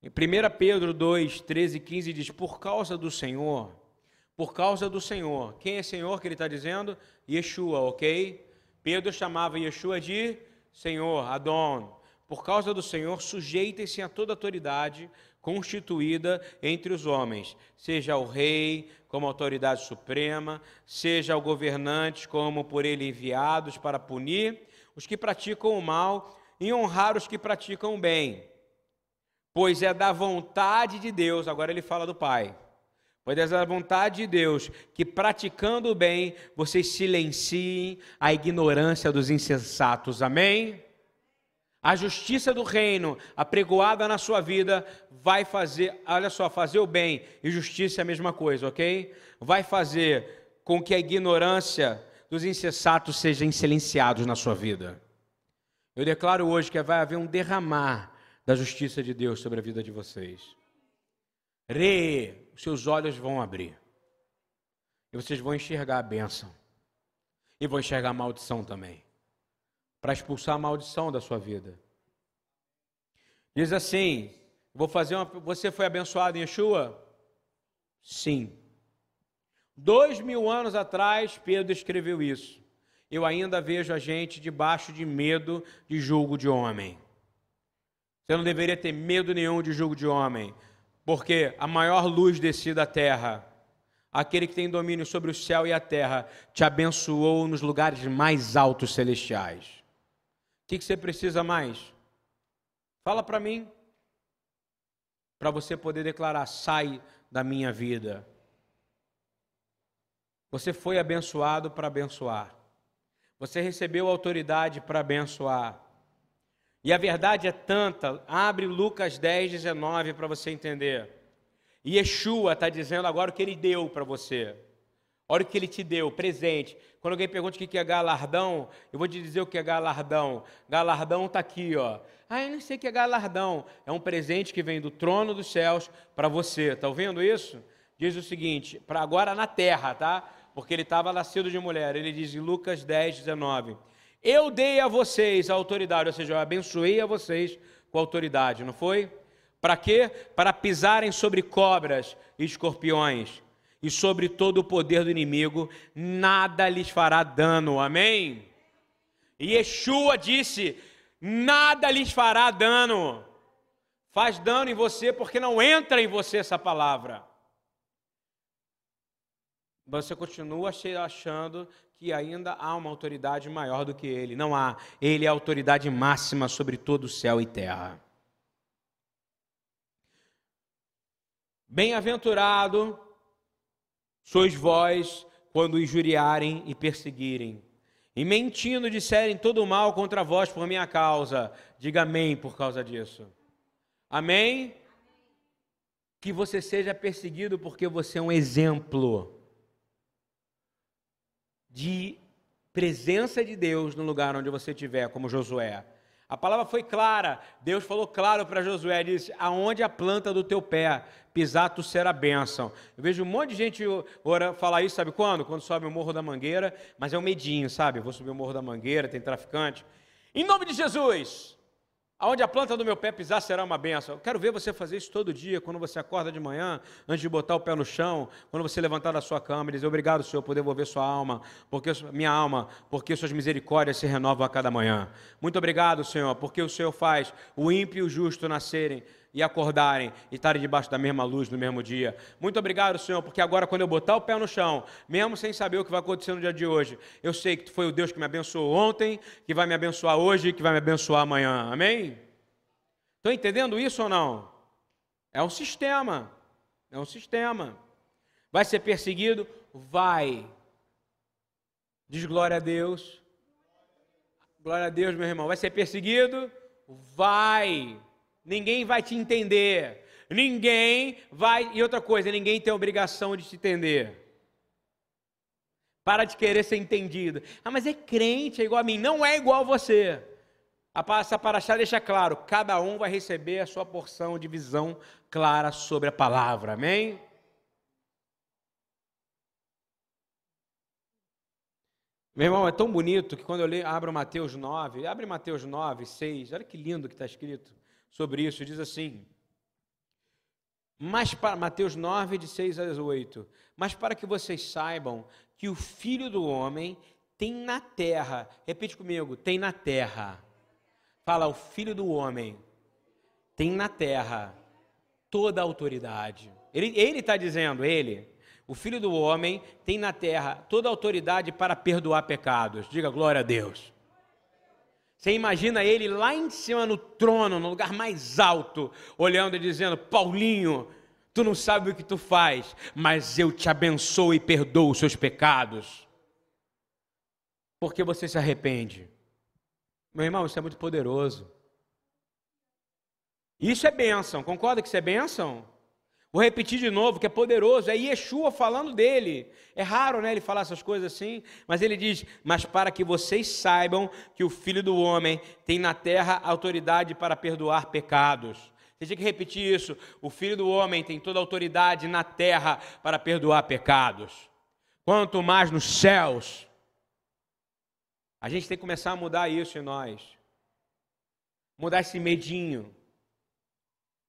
Em 1 Pedro 2, 13 e 15 diz: Por causa do Senhor, por causa do Senhor. Quem é Senhor que ele está dizendo? Yeshua, ok? Pedro chamava Yeshua de Senhor, Adon. Por causa do Senhor, sujeitem-se a toda autoridade constituída entre os homens, seja o rei como autoridade suprema, seja o governante como por ele enviados para punir os que praticam o mal e honrar os que praticam o bem pois é da vontade de Deus, agora ele fala do Pai. Pois é da vontade de Deus que, praticando o bem, vocês silenciem a ignorância dos insensatos. Amém? A justiça do reino apregoada na sua vida vai fazer, olha só, fazer o bem e justiça é a mesma coisa, ok? Vai fazer com que a ignorância dos insensatos sejam silenciados na sua vida. Eu declaro hoje que vai haver um derramar da justiça de Deus sobre a vida de vocês. Re, os seus olhos vão abrir. E vocês vão enxergar a bênção. E vão enxergar a maldição também. Para expulsar a maldição da sua vida. Diz assim: vou fazer uma. Você foi abençoado em Yeshua? Sim. Dois mil anos atrás, Pedro escreveu isso. Eu ainda vejo a gente debaixo de medo de julgo de homem. Você não deveria ter medo nenhum de julgo de homem, porque a maior luz descida à terra, aquele que tem domínio sobre o céu e a terra, te abençoou nos lugares mais altos celestiais. O que, você precisa mais? Fala para mim, para você poder declarar: sai da minha vida. Você foi abençoado para abençoar. Você recebeu autoridade para abençoar. E a verdade é tanta. Abre Lucas 10, 19 para você entender. E Yeshua está dizendo agora o que ele deu para você. Olha o que ele te deu, presente. Quando alguém pergunta o que é galardão, eu vou te dizer o que é galardão. Galardão está aqui, ó. Ah, eu não sei o que é galardão. É um presente que vem do trono dos céus para você. Está ouvindo isso? Diz o seguinte, para agora na terra, tá? Porque ele estava nascido de mulher. Ele diz em Lucas 10, 19: Eu dei a vocês a autoridade, ou seja, eu abençoei a vocês com autoridade, não foi? Para quê? Para pisarem sobre cobras e escorpiões e sobre todo o poder do inimigo, nada lhes fará dano. Amém? E Yeshua disse: nada lhes fará dano. Faz dano em você porque não entra em você essa palavra. Você continua achando que ainda há uma autoridade maior do que ele. Não há. Ele é a autoridade máxima sobre todo o céu e terra. Bem-aventurado sois vós quando injuriarem e perseguirem, e mentindo disserem todo mal contra vós por minha causa. Diga amém por causa disso. Amém? Que você seja perseguido porque você é um exemplo de presença de Deus no lugar onde você estiver, como Josué. A palavra foi clara. Deus falou claro para Josué, disse: "Aonde a planta do teu pé pisar, tu será bênção". Eu vejo um monte de gente ora, falar isso, sabe quando? Quando sobe o Morro da Mangueira, mas é um medinho, sabe? Eu vou subir o Morro da Mangueira, tem traficante. Em nome de Jesus, Aonde a planta do meu pé pisar será uma benção. Eu quero ver você fazer isso todo dia, quando você acorda de manhã, antes de botar o pé no chão, quando você levantar da sua cama e dizer: Obrigado, Senhor, por devolver sua alma, porque minha alma, porque suas misericórdias se renovam a cada manhã. Muito obrigado, Senhor, porque o Senhor faz o ímpio e o justo nascerem e acordarem e estarem debaixo da mesma luz no mesmo dia. Muito obrigado, Senhor, porque agora, quando eu botar o pé no chão, mesmo sem saber o que vai acontecer no dia de hoje, eu sei que foi o Deus que me abençoou ontem, que vai me abençoar hoje que vai me abençoar amanhã. Amém? Estão entendendo isso ou não? É um sistema. É um sistema. Vai ser perseguido? Vai. Diz glória a Deus. Glória a Deus, meu irmão. Vai ser perseguido? Vai. Ninguém vai te entender. Ninguém vai. E outra coisa, ninguém tem obrigação de te entender. Para de querer ser entendido. Ah, mas é crente, é igual a mim. Não é igual a você. A essa paraxá deixa claro: cada um vai receber a sua porção de visão clara sobre a palavra. Amém? Meu irmão, é tão bonito que quando eu leio, abro Mateus 9, abre Mateus 9, 6, olha que lindo que está escrito sobre isso, diz assim, mas para, Mateus 9, de 6 a 8, mas para que vocês saibam que o Filho do Homem tem na terra, repete comigo, tem na terra, fala, o Filho do Homem tem na terra toda a autoridade, ele está dizendo, ele, o Filho do Homem tem na terra toda a autoridade para perdoar pecados, diga glória a Deus, você imagina ele lá em cima no trono, no lugar mais alto, olhando e dizendo: Paulinho, tu não sabe o que tu faz, mas eu te abençoo e perdoo os seus pecados. Porque você se arrepende. Meu irmão, isso é muito poderoso. Isso é bênção, concorda que isso é bênção? Vou repetir de novo, que é poderoso, é Yeshua falando dele. É raro, né, ele falar essas coisas assim, mas ele diz: "Mas para que vocês saibam que o Filho do homem tem na terra autoridade para perdoar pecados." Você tinha que repetir isso. O Filho do homem tem toda a autoridade na terra para perdoar pecados. Quanto mais nos céus. A gente tem que começar a mudar isso em nós. Mudar esse medinho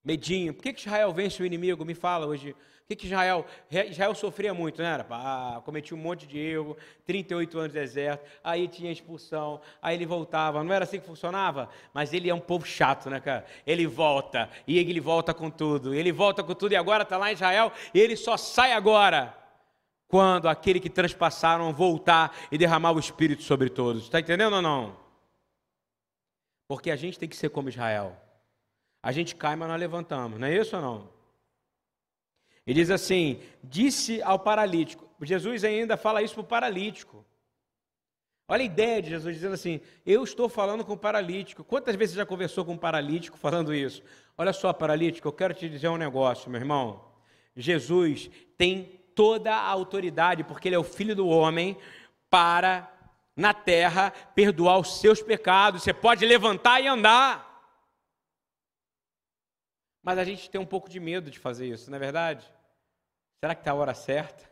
medinho. Por que, que Israel vence o inimigo? Me fala hoje. Por que, que Israel. Israel sofria muito, né? Ah, cometia um monte de erro, 38 anos de deserto, aí tinha expulsão, aí ele voltava. Não era assim que funcionava? Mas ele é um povo chato, né, cara? Ele volta, e ele volta com tudo. Ele volta com tudo, e agora está lá em Israel, e ele só sai agora. Quando aquele que transpassaram voltar e derramar o Espírito sobre todos. Está entendendo ou não? Porque a gente tem que ser como Israel. A gente cai, mas nós levantamos. Não é isso ou não? Ele diz assim: disse ao paralítico. Jesus ainda fala isso para o paralítico. Olha a ideia de Jesus dizendo assim: Eu estou falando com o paralítico. Quantas vezes você já conversou com um paralítico falando isso? Olha só, paralítico, eu quero te dizer um negócio, meu irmão. Jesus tem toda a autoridade, porque ele é o filho do homem, para na terra perdoar os seus pecados. Você pode levantar e andar. Mas a gente tem um pouco de medo de fazer isso, não é verdade? Será que está a hora certa?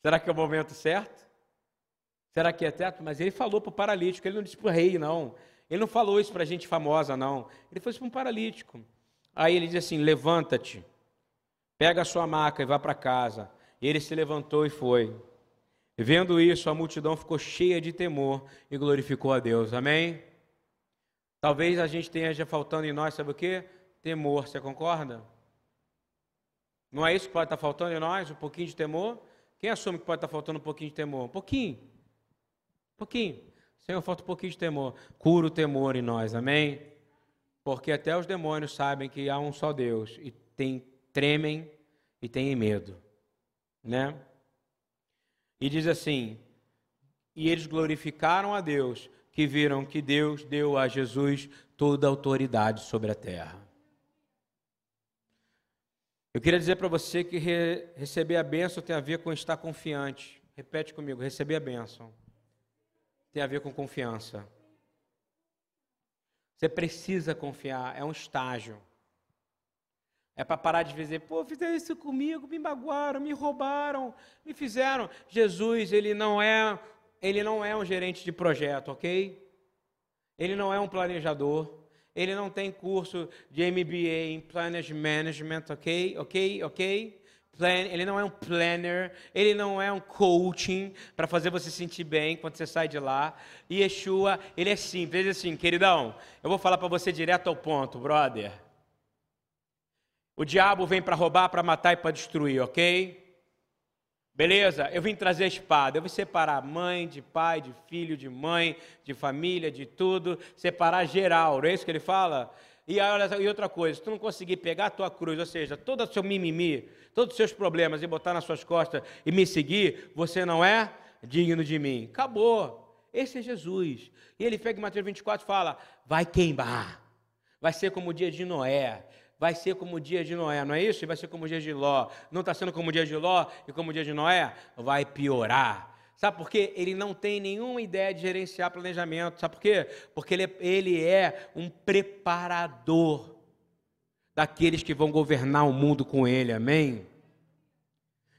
Será que é o momento certo? Será que é certo? Mas ele falou para o paralítico, ele não disse para o rei, não. Ele não falou isso para gente famosa, não. Ele foi para um paralítico. Aí ele diz assim: levanta-te, pega a sua maca e vá para casa. E ele se levantou e foi. Vendo isso, a multidão ficou cheia de temor e glorificou a Deus. Amém? Talvez a gente tenha já faltando em nós, sabe o que? Temor, você concorda? Não é isso que pode estar faltando em nós? Um pouquinho de temor? Quem assume que pode estar faltando um pouquinho de temor? Um pouquinho. Um pouquinho. Senhor, falta um pouquinho de temor. Cura o temor em nós, amém? Porque até os demônios sabem que há um só Deus e tem, tremem e têm medo, né? E diz assim: E eles glorificaram a Deus, que viram que Deus deu a Jesus toda a autoridade sobre a terra. Eu queria dizer para você que re receber a bênção tem a ver com estar confiante. Repete comigo: receber a bênção tem a ver com confiança. Você precisa confiar, é um estágio. É para parar de dizer, pô, fizeram isso comigo, me magoaram, me roubaram, me fizeram. Jesus, ele não é, ele não é um gerente de projeto, ok? Ele não é um planejador. Ele não tem curso de MBA em Planning Management, ok? Ok? Ok? Plan, ele não é um planner, ele não é um coaching para fazer você se sentir bem quando você sai de lá. E Yeshua, ele é simples, ele é assim, queridão, eu vou falar para você direto ao ponto, brother. O diabo vem para roubar, para matar e para destruir, ok? Beleza? Eu vim trazer a espada. Eu vim separar mãe de pai, de filho, de mãe, de família, de tudo. Separar geral, não é isso que ele fala? E, e outra coisa, se tu não conseguir pegar a tua cruz, ou seja, todo o seu mimimi, todos os seus problemas e botar nas suas costas e me seguir, você não é digno de mim. Acabou. Esse é Jesus. E ele pega em Mateus 24 e fala: vai queimar. Vai ser como o dia de Noé vai ser como o dia de Noé, não é isso? E vai ser como o dia de Ló. Não está sendo como o dia de Ló e como o dia de Noé? Vai piorar. Sabe por quê? Ele não tem nenhuma ideia de gerenciar planejamento. Sabe por quê? Porque ele é, ele é um preparador daqueles que vão governar o mundo com ele. Amém?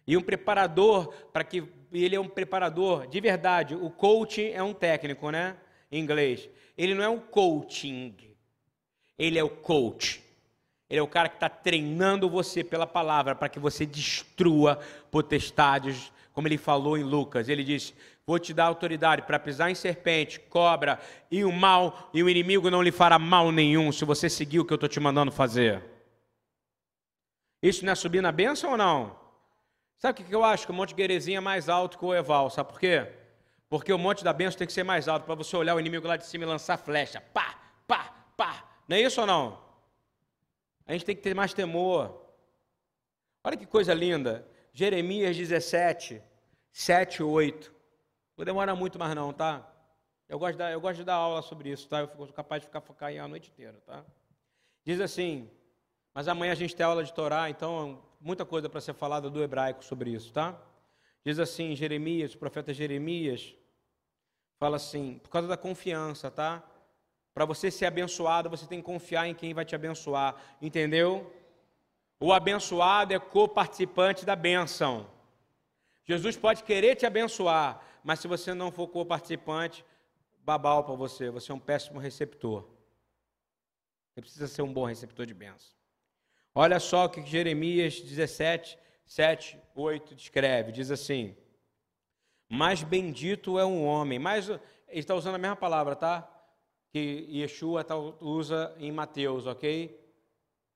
E um preparador para que ele é um preparador de verdade. O coaching é um técnico, né? Em inglês. Ele não é um coaching. Ele é o coach. Ele é o cara que está treinando você pela palavra para que você destrua potestades, como ele falou em Lucas. Ele diz: Vou te dar autoridade para pisar em serpente, cobra e o mal, e o inimigo não lhe fará mal nenhum se você seguir o que eu estou te mandando fazer. Isso não é subir na bênção ou não? Sabe o que eu acho? Que o Monte Guerezinho é mais alto que o Eval. Sabe por quê? Porque o Monte da Bênção tem que ser mais alto para você olhar o inimigo lá de cima e lançar flecha. Pá, pá, pá. Não é isso ou não? A gente tem que ter mais temor. Olha que coisa linda. Jeremias 17, 7 e 8. Não demora muito mais não, tá? Eu gosto, de dar, eu gosto de dar aula sobre isso, tá? Eu sou capaz de ficar focar a noite inteira, tá? Diz assim, mas amanhã a gente tem aula de Torá, então muita coisa para ser falada do hebraico sobre isso, tá? Diz assim, Jeremias, o profeta Jeremias, fala assim, por causa da confiança, tá? Para você ser abençoado, você tem que confiar em quem vai te abençoar. Entendeu? O abençoado é co-participante da benção. Jesus pode querer te abençoar, mas se você não for co-participante, babau para você, você é um péssimo receptor. Você precisa ser um bom receptor de bênção. Olha só o que Jeremias 17, 7, 8 descreve. Diz assim: Mais bendito é um homem. Mais, ele está usando a mesma palavra, tá? Que Yeshua tá, usa em Mateus, ok?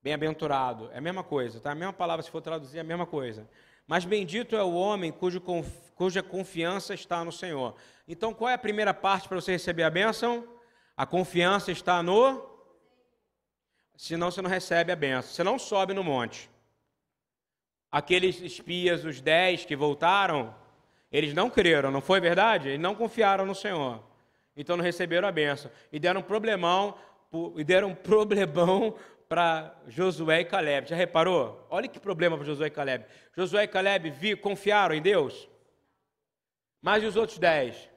Bem-aventurado. É a mesma coisa, tá? A mesma palavra, se for traduzir, é a mesma coisa. Mas bendito é o homem cujo, cuja confiança está no Senhor. Então, qual é a primeira parte para você receber a bênção? A confiança está no. Senão você não recebe a bênção. Você não sobe no monte. Aqueles espias, os dez que voltaram, eles não creram, não foi verdade? Eles não confiaram no Senhor então não receberam a benção. E deram um problemão, e deram um problemão para Josué e Caleb. Já reparou? Olha que problema para Josué e Caleb. Josué e Caleb vi, confiaram em Deus. Mas e os outros dez?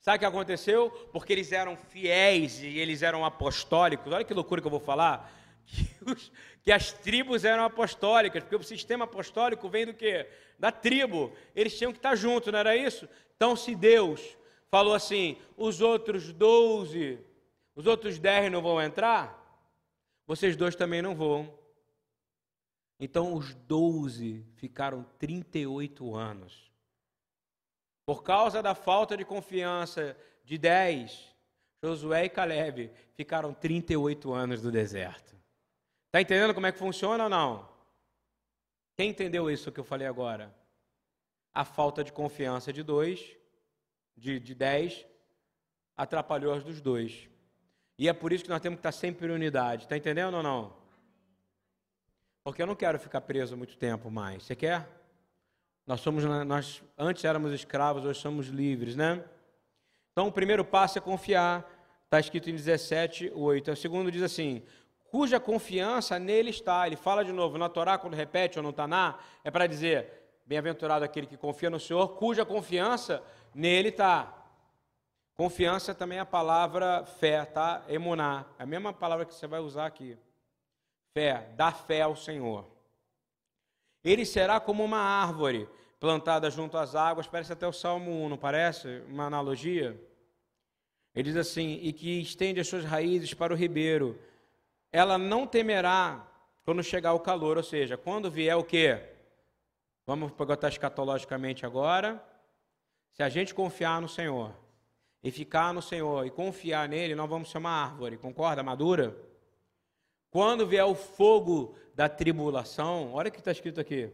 Sabe o que aconteceu? Porque eles eram fiéis e eles eram apostólicos. Olha que loucura que eu vou falar. Que, os, que as tribos eram apostólicas, porque o sistema apostólico vem do quê? Da tribo. Eles tinham que estar juntos, não era isso? Então, se Deus falou assim: os outros doze, os outros dez não vão entrar, vocês dois também não vão. Então, os doze ficaram 38 anos. Por causa da falta de confiança de dez, Josué e Caleb ficaram 38 anos no deserto. Está entendendo como é que funciona ou não? Quem entendeu isso que eu falei agora? A falta de confiança de dois, de, de dez, atrapalhou as dos dois. E é por isso que nós temos que estar sempre em unidade. Está entendendo ou não? Porque eu não quero ficar preso muito tempo mais. Você quer? Nós somos, nós antes éramos escravos, hoje somos livres, né? Então o primeiro passo é confiar. Está escrito em 17, 8. O segundo diz assim: cuja confiança nele está. Ele fala de novo, na Torá, quando repete ou no Taná, é para dizer, bem-aventurado aquele que confia no Senhor, cuja confiança nele está. Confiança também é a palavra fé, tá? Emuná, é a mesma palavra que você vai usar aqui. Fé, dá fé ao Senhor. Ele será como uma árvore plantada junto às águas, parece até o Salmo 1, não parece? Uma analogia. Ele diz assim: e que estende as suas raízes para o ribeiro, ela não temerá quando chegar o calor, ou seja, quando vier o quê? Vamos botar escatologicamente agora. Se a gente confiar no Senhor e ficar no Senhor e confiar nele, nós vamos ser uma árvore, concorda? Madura? Quando vier o fogo da tribulação, olha o que está escrito aqui.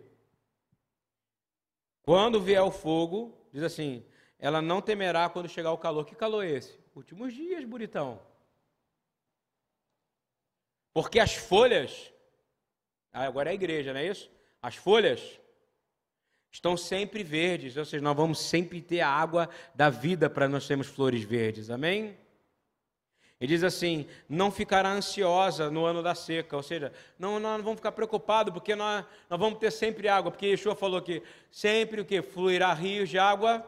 Quando vier o fogo, diz assim: ela não temerá quando chegar o calor. Que calor é esse? Últimos dias, bonitão. Porque as folhas, ah, agora é a igreja, não é isso? As folhas estão sempre verdes, ou seja, nós vamos sempre ter a água da vida para nós termos flores verdes, amém? Ele diz assim: não ficará ansiosa no ano da seca, ou seja, não, não vamos ficar preocupados, porque nós, nós vamos ter sempre água, porque Yeshua falou que sempre o que? Fluirá rios de água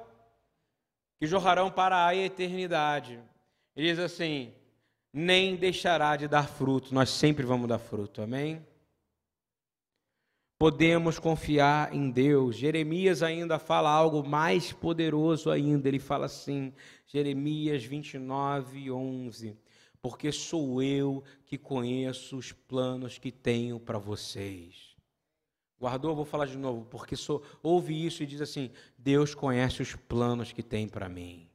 que jorrarão para a eternidade. Ele diz assim: nem deixará de dar fruto, nós sempre vamos dar fruto, amém? Podemos confiar em Deus. Jeremias ainda fala algo mais poderoso ainda. Ele fala assim, Jeremias 29, 11: Porque sou eu que conheço os planos que tenho para vocês. Guardou? Vou falar de novo, porque sou, ouve isso e diz assim: Deus conhece os planos que tem para mim.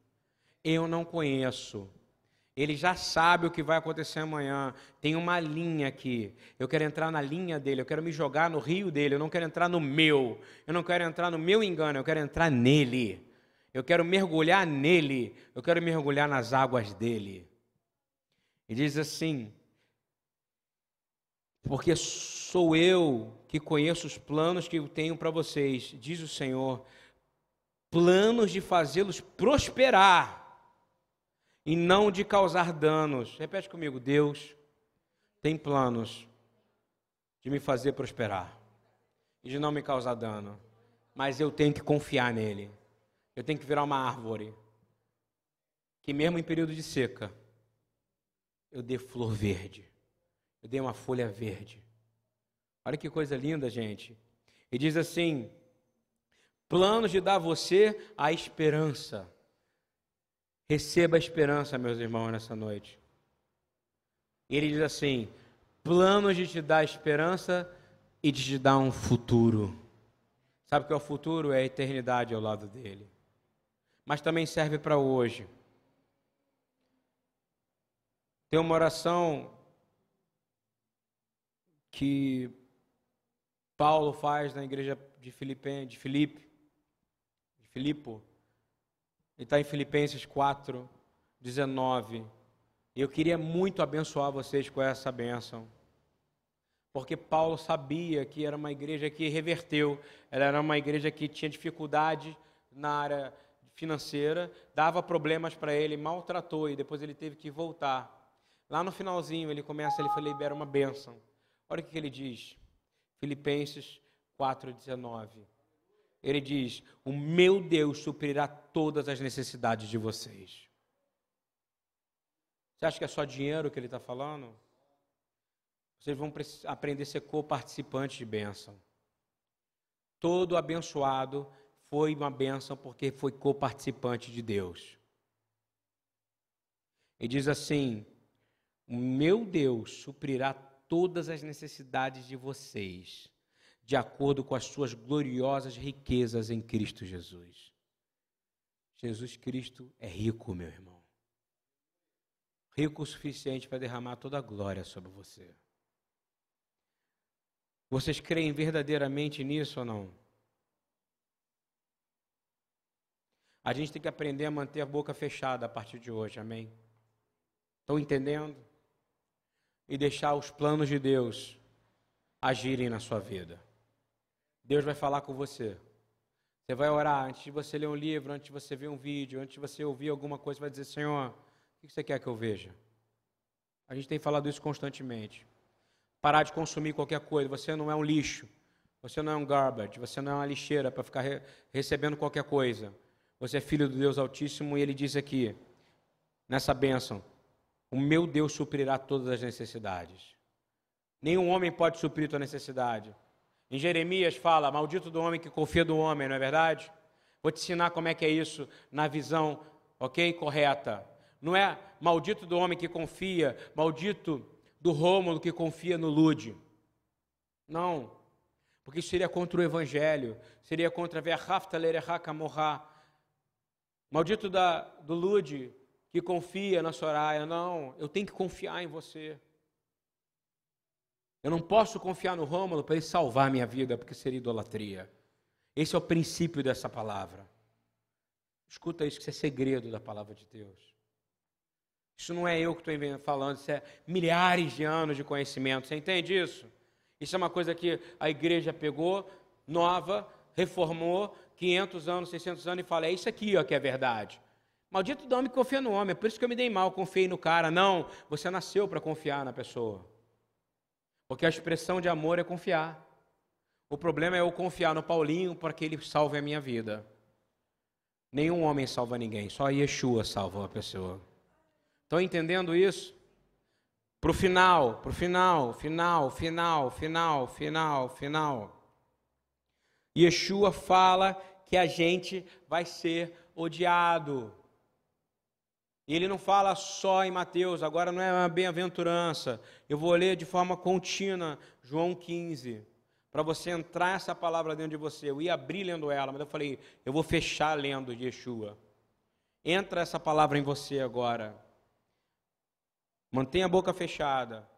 Eu não conheço ele já sabe o que vai acontecer amanhã. Tem uma linha aqui. Eu quero entrar na linha dele. Eu quero me jogar no rio dele. Eu não quero entrar no meu. Eu não quero entrar no meu engano. Eu quero entrar nele. Eu quero mergulhar nele. Eu quero mergulhar nas águas dele. E diz assim: Porque sou eu que conheço os planos que eu tenho para vocês, diz o Senhor, planos de fazê-los prosperar e não de causar danos. Repete comigo: Deus tem planos de me fazer prosperar e de não me causar dano, mas eu tenho que confiar nele. Eu tenho que virar uma árvore que, mesmo em período de seca, eu dê flor verde, eu dê uma folha verde. Olha que coisa linda, gente. E diz assim: planos de dar a você a esperança Receba a esperança, meus irmãos, nessa noite. Ele diz assim: planos de te dar esperança e de te dar um futuro. Sabe o que é o futuro? É a eternidade ao lado dele. Mas também serve para hoje. Tem uma oração que Paulo faz na igreja de Filipe, de Filipe, de Filipo ele está em Filipenses 4, 19. E eu queria muito abençoar vocês com essa bênção. Porque Paulo sabia que era uma igreja que reverteu, ela era uma igreja que tinha dificuldade na área financeira, dava problemas para ele, maltratou e depois ele teve que voltar. Lá no finalzinho ele começa, ele libera uma bênção. Olha o que ele diz. Filipenses 4,19. Ele diz: O meu Deus suprirá todas as necessidades de vocês. Você acha que é só dinheiro que ele está falando? Vocês vão aprender a ser co-participantes de bênção. Todo abençoado foi uma bênção porque foi co-participante de Deus. E diz assim: O meu Deus suprirá todas as necessidades de vocês, de acordo com as suas gloriosas riquezas em Cristo Jesus. Jesus Cristo é rico, meu irmão. Rico o suficiente para derramar toda a glória sobre você. Vocês creem verdadeiramente nisso ou não? A gente tem que aprender a manter a boca fechada a partir de hoje, amém? Estão entendendo? E deixar os planos de Deus agirem na sua vida. Deus vai falar com você. Você vai orar antes de você ler um livro, antes de você ver um vídeo, antes de você ouvir alguma coisa, vai dizer: Senhor, o que você quer que eu veja? A gente tem falado isso constantemente parar de consumir qualquer coisa. Você não é um lixo. Você não é um garbage. Você não é uma lixeira para ficar re recebendo qualquer coisa. Você é filho do Deus Altíssimo e ele diz aqui, nessa bênção: O meu Deus suprirá todas as necessidades. Nenhum homem pode suprir tua necessidade. Em Jeremias fala: Maldito do homem que confia do homem, não é verdade? Vou te ensinar como é que é isso na visão, ok? Correta. Não é maldito do homem que confia, maldito do Rômulo que confia no Lude. Não, porque isso seria contra o Evangelho, seria contra a Maldito da, do Lude que confia na Soraya. Não, eu tenho que confiar em você. Eu não posso confiar no Rômulo para ele salvar minha vida, porque seria idolatria. Esse é o princípio dessa palavra. Escuta isso, que isso é segredo da palavra de Deus. Isso não é eu que estou falando, isso é milhares de anos de conhecimento. Você entende isso? Isso é uma coisa que a igreja pegou, nova, reformou, 500 anos, 600 anos, e fala: é isso aqui ó, que é verdade. Maldito do homem que confia no homem, é por isso que eu me dei mal, confiei no cara. Não, você nasceu para confiar na pessoa. Porque a expressão de amor é confiar. O problema é eu confiar no Paulinho para que ele salve a minha vida. Nenhum homem salva ninguém, só Yeshua salva a pessoa. Estão entendendo isso? Para o final, para o final, final, final, final, final, final. Yeshua fala que a gente vai ser odiado. E ele não fala só em Mateus, agora não é uma bem-aventurança. Eu vou ler de forma contínua João 15, para você entrar essa palavra dentro de você. Eu ia abrir lendo ela, mas eu falei, eu vou fechar lendo de Yeshua. Entra essa palavra em você agora. Mantenha a boca fechada.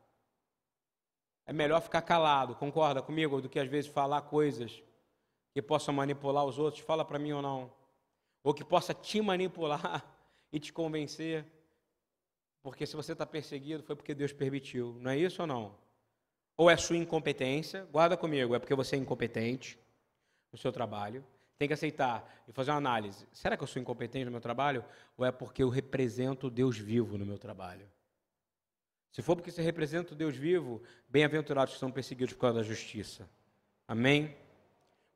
É melhor ficar calado, concorda comigo, do que às vezes falar coisas que possam manipular os outros. Fala para mim ou não. Ou que possa te manipular e te convencer. Porque se você está perseguido, foi porque Deus permitiu. Não é isso ou não? Ou é sua incompetência, guarda comigo, é porque você é incompetente no seu trabalho. Tem que aceitar e fazer uma análise. Será que eu sou incompetente no meu trabalho? Ou é porque eu represento Deus vivo no meu trabalho? Se for porque você representa o Deus vivo, bem-aventurados que são perseguidos por causa da justiça. Amém?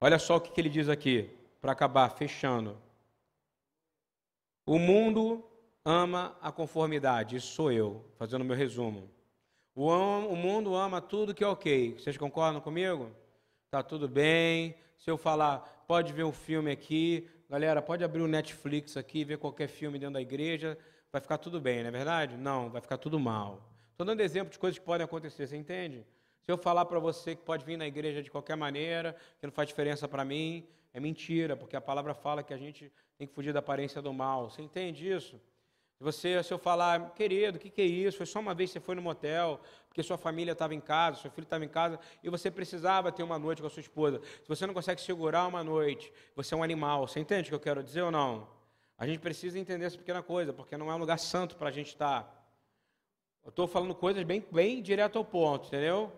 Olha só o que, ele diz aqui, para acabar, fechando. O mundo ama a conformidade, isso sou eu, fazendo meu resumo. O, o mundo ama tudo que é ok. Vocês concordam comigo? Tá tudo bem. Se eu falar, pode ver um filme aqui, galera, pode abrir o Netflix aqui, ver qualquer filme dentro da igreja, vai ficar tudo bem, não é verdade? Não, vai ficar tudo mal. Estou dando exemplo de coisas que podem acontecer, você entende? Se eu falar para você que pode vir na igreja de qualquer maneira, que não faz diferença para mim, é mentira, porque a palavra fala que a gente tem que fugir da aparência do mal. Você entende isso? Você, se eu falar, querido, o que, que é isso? Foi só uma vez que você foi no motel, porque sua família estava em casa, seu filho estava em casa, e você precisava ter uma noite com a sua esposa. Se você não consegue segurar uma noite, você é um animal. Você entende o que eu quero dizer ou não? A gente precisa entender essa pequena coisa, porque não é um lugar santo para a gente estar. Tá. Eu estou falando coisas bem, bem direto ao ponto, entendeu?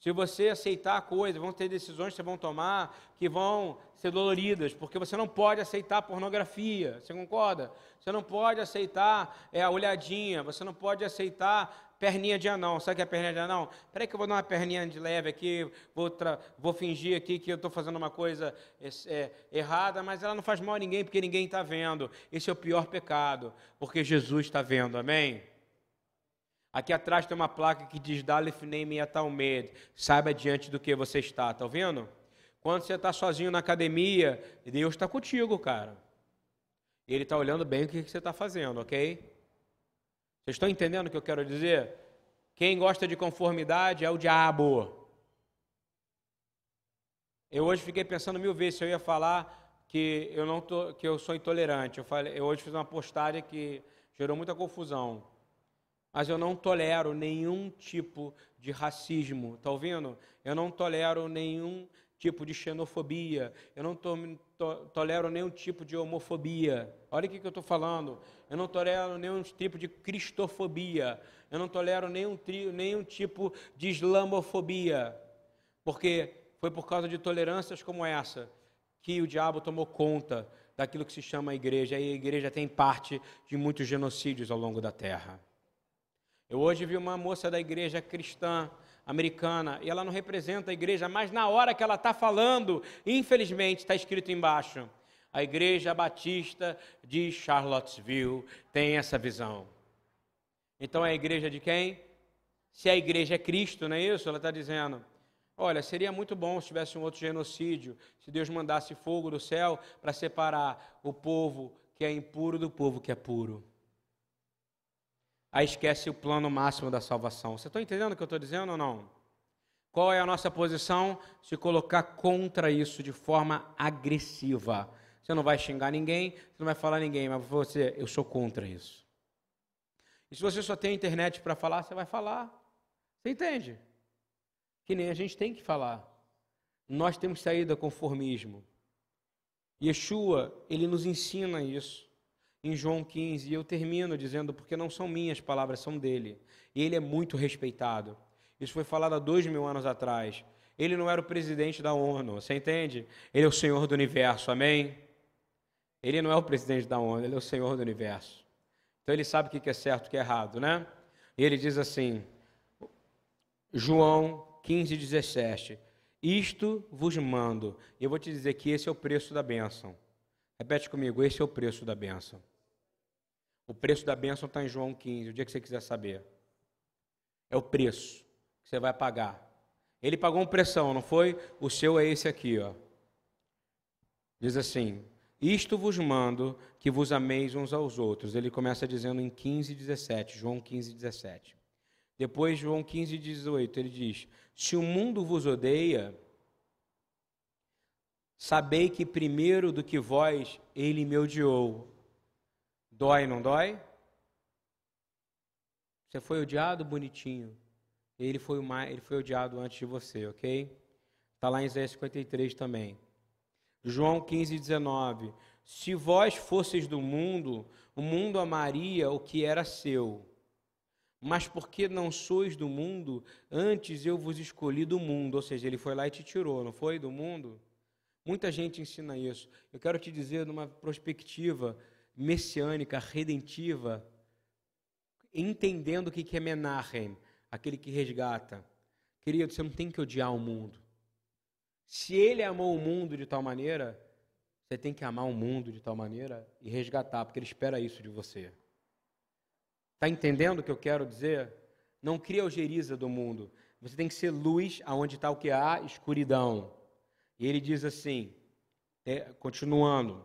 Se você aceitar coisas, vão ter decisões que você vão tomar que vão ser doloridas, porque você não pode aceitar pornografia, você concorda? Você não pode aceitar é, a olhadinha, você não pode aceitar perninha de anão. Sabe o que é perninha de anão? Peraí que eu vou dar uma perninha de leve aqui, vou, vou fingir aqui que eu estou fazendo uma coisa é, errada, mas ela não faz mal a ninguém porque ninguém está vendo. Esse é o pior pecado, porque Jesus está vendo, amém? Aqui atrás tem uma placa que diz Dalif Neim Atalmed. Saiba diante do que você está, tá ouvindo? Quando você está sozinho na academia, Deus está contigo, cara. Ele está olhando bem o que você está fazendo, ok? Vocês estão entendendo o que eu quero dizer? Quem gosta de conformidade é o diabo. Eu hoje fiquei pensando mil vezes se eu ia falar que eu não tô, que eu sou intolerante. Eu, falei, eu hoje fiz uma postagem que gerou muita confusão. Mas eu não tolero nenhum tipo de racismo, tá ouvindo? Eu não tolero nenhum tipo de xenofobia, eu não to, to, tolero nenhum tipo de homofobia. Olha o que, que eu estou falando. Eu não tolero nenhum tipo de cristofobia. Eu não tolero nenhum, tri, nenhum tipo de islamofobia. Porque foi por causa de tolerâncias como essa que o diabo tomou conta daquilo que se chama igreja. E a igreja tem parte de muitos genocídios ao longo da terra. Eu hoje vi uma moça da igreja cristã americana, e ela não representa a igreja, mas na hora que ela está falando, infelizmente está escrito embaixo: a Igreja Batista de Charlottesville tem essa visão. Então é a igreja de quem? Se a igreja é Cristo, não é isso? Ela está dizendo. Olha, seria muito bom se tivesse um outro genocídio, se Deus mandasse fogo do céu para separar o povo que é impuro do povo que é puro aí esquece o plano máximo da salvação. Você está entendendo o que eu estou dizendo ou não? Qual é a nossa posição? Se colocar contra isso de forma agressiva. Você não vai xingar ninguém, você não vai falar ninguém, mas você, eu sou contra isso. E se você só tem internet para falar, você vai falar. Você entende? Que nem a gente tem que falar. Nós temos do conformismo. Yeshua, ele nos ensina isso em João 15, e eu termino dizendo, porque não são minhas palavras, são dele. E ele é muito respeitado. Isso foi falado há dois mil anos atrás. Ele não era o presidente da ONU, você entende? Ele é o Senhor do universo, amém? Ele não é o presidente da ONU, ele é o Senhor do universo. Então ele sabe o que é certo e o que é errado, né? E ele diz assim, João 15, 17: Isto vos mando. E eu vou te dizer que esse é o preço da bênção. Repete comigo, esse é o preço da bênção. O preço da bênção está em João 15, o dia que você quiser saber. É o preço que você vai pagar. Ele pagou um pressão, não foi? O seu é esse aqui, ó. Diz assim: Isto vos mando que vos ameis uns aos outros. Ele começa dizendo em 15, 17, João 15, 17. Depois, João 15, 18, ele diz: Se o mundo vos odeia, sabei que primeiro do que vós ele me odiou. Dói, não dói? Você foi odiado bonitinho. Ele foi, mais, ele foi odiado antes de você, ok? Está lá em Isaías 53 também. João 15, 19. Se vós fosseis do mundo, o mundo amaria o que era seu. Mas porque não sois do mundo, antes eu vos escolhi do mundo. Ou seja, ele foi lá e te tirou, não foi? Do mundo? Muita gente ensina isso. Eu quero te dizer, numa perspectiva messiânica, redentiva, entendendo o que é Menachem, aquele que resgata. Querido, você não tem que odiar o mundo. Se ele amou o mundo de tal maneira, você tem que amar o mundo de tal maneira e resgatar, porque ele espera isso de você. Está entendendo o que eu quero dizer? Não cria algeriza do mundo. Você tem que ser luz aonde está o que há escuridão. E ele diz assim, é, continuando: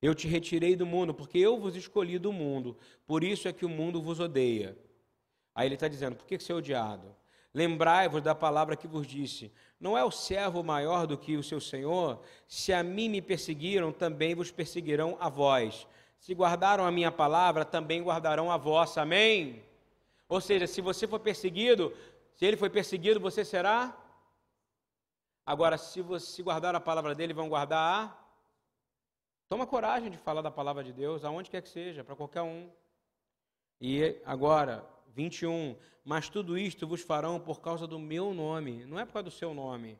eu te retirei do mundo, porque eu vos escolhi do mundo, por isso é que o mundo vos odeia. Aí ele está dizendo: por que você é odiado? Lembrai-vos da palavra que vos disse: Não é o servo maior do que o seu senhor? Se a mim me perseguiram, também vos perseguirão a vós. Se guardaram a minha palavra, também guardarão a vossa. Amém? Ou seja, se você for perseguido, se ele foi perseguido, você será. Agora, se você guardar a palavra dele, vão guardar a Toma coragem de falar da palavra de Deus, aonde quer que seja, para qualquer um. E agora, 21. Mas tudo isto vos farão por causa do meu nome, não é por causa do seu nome.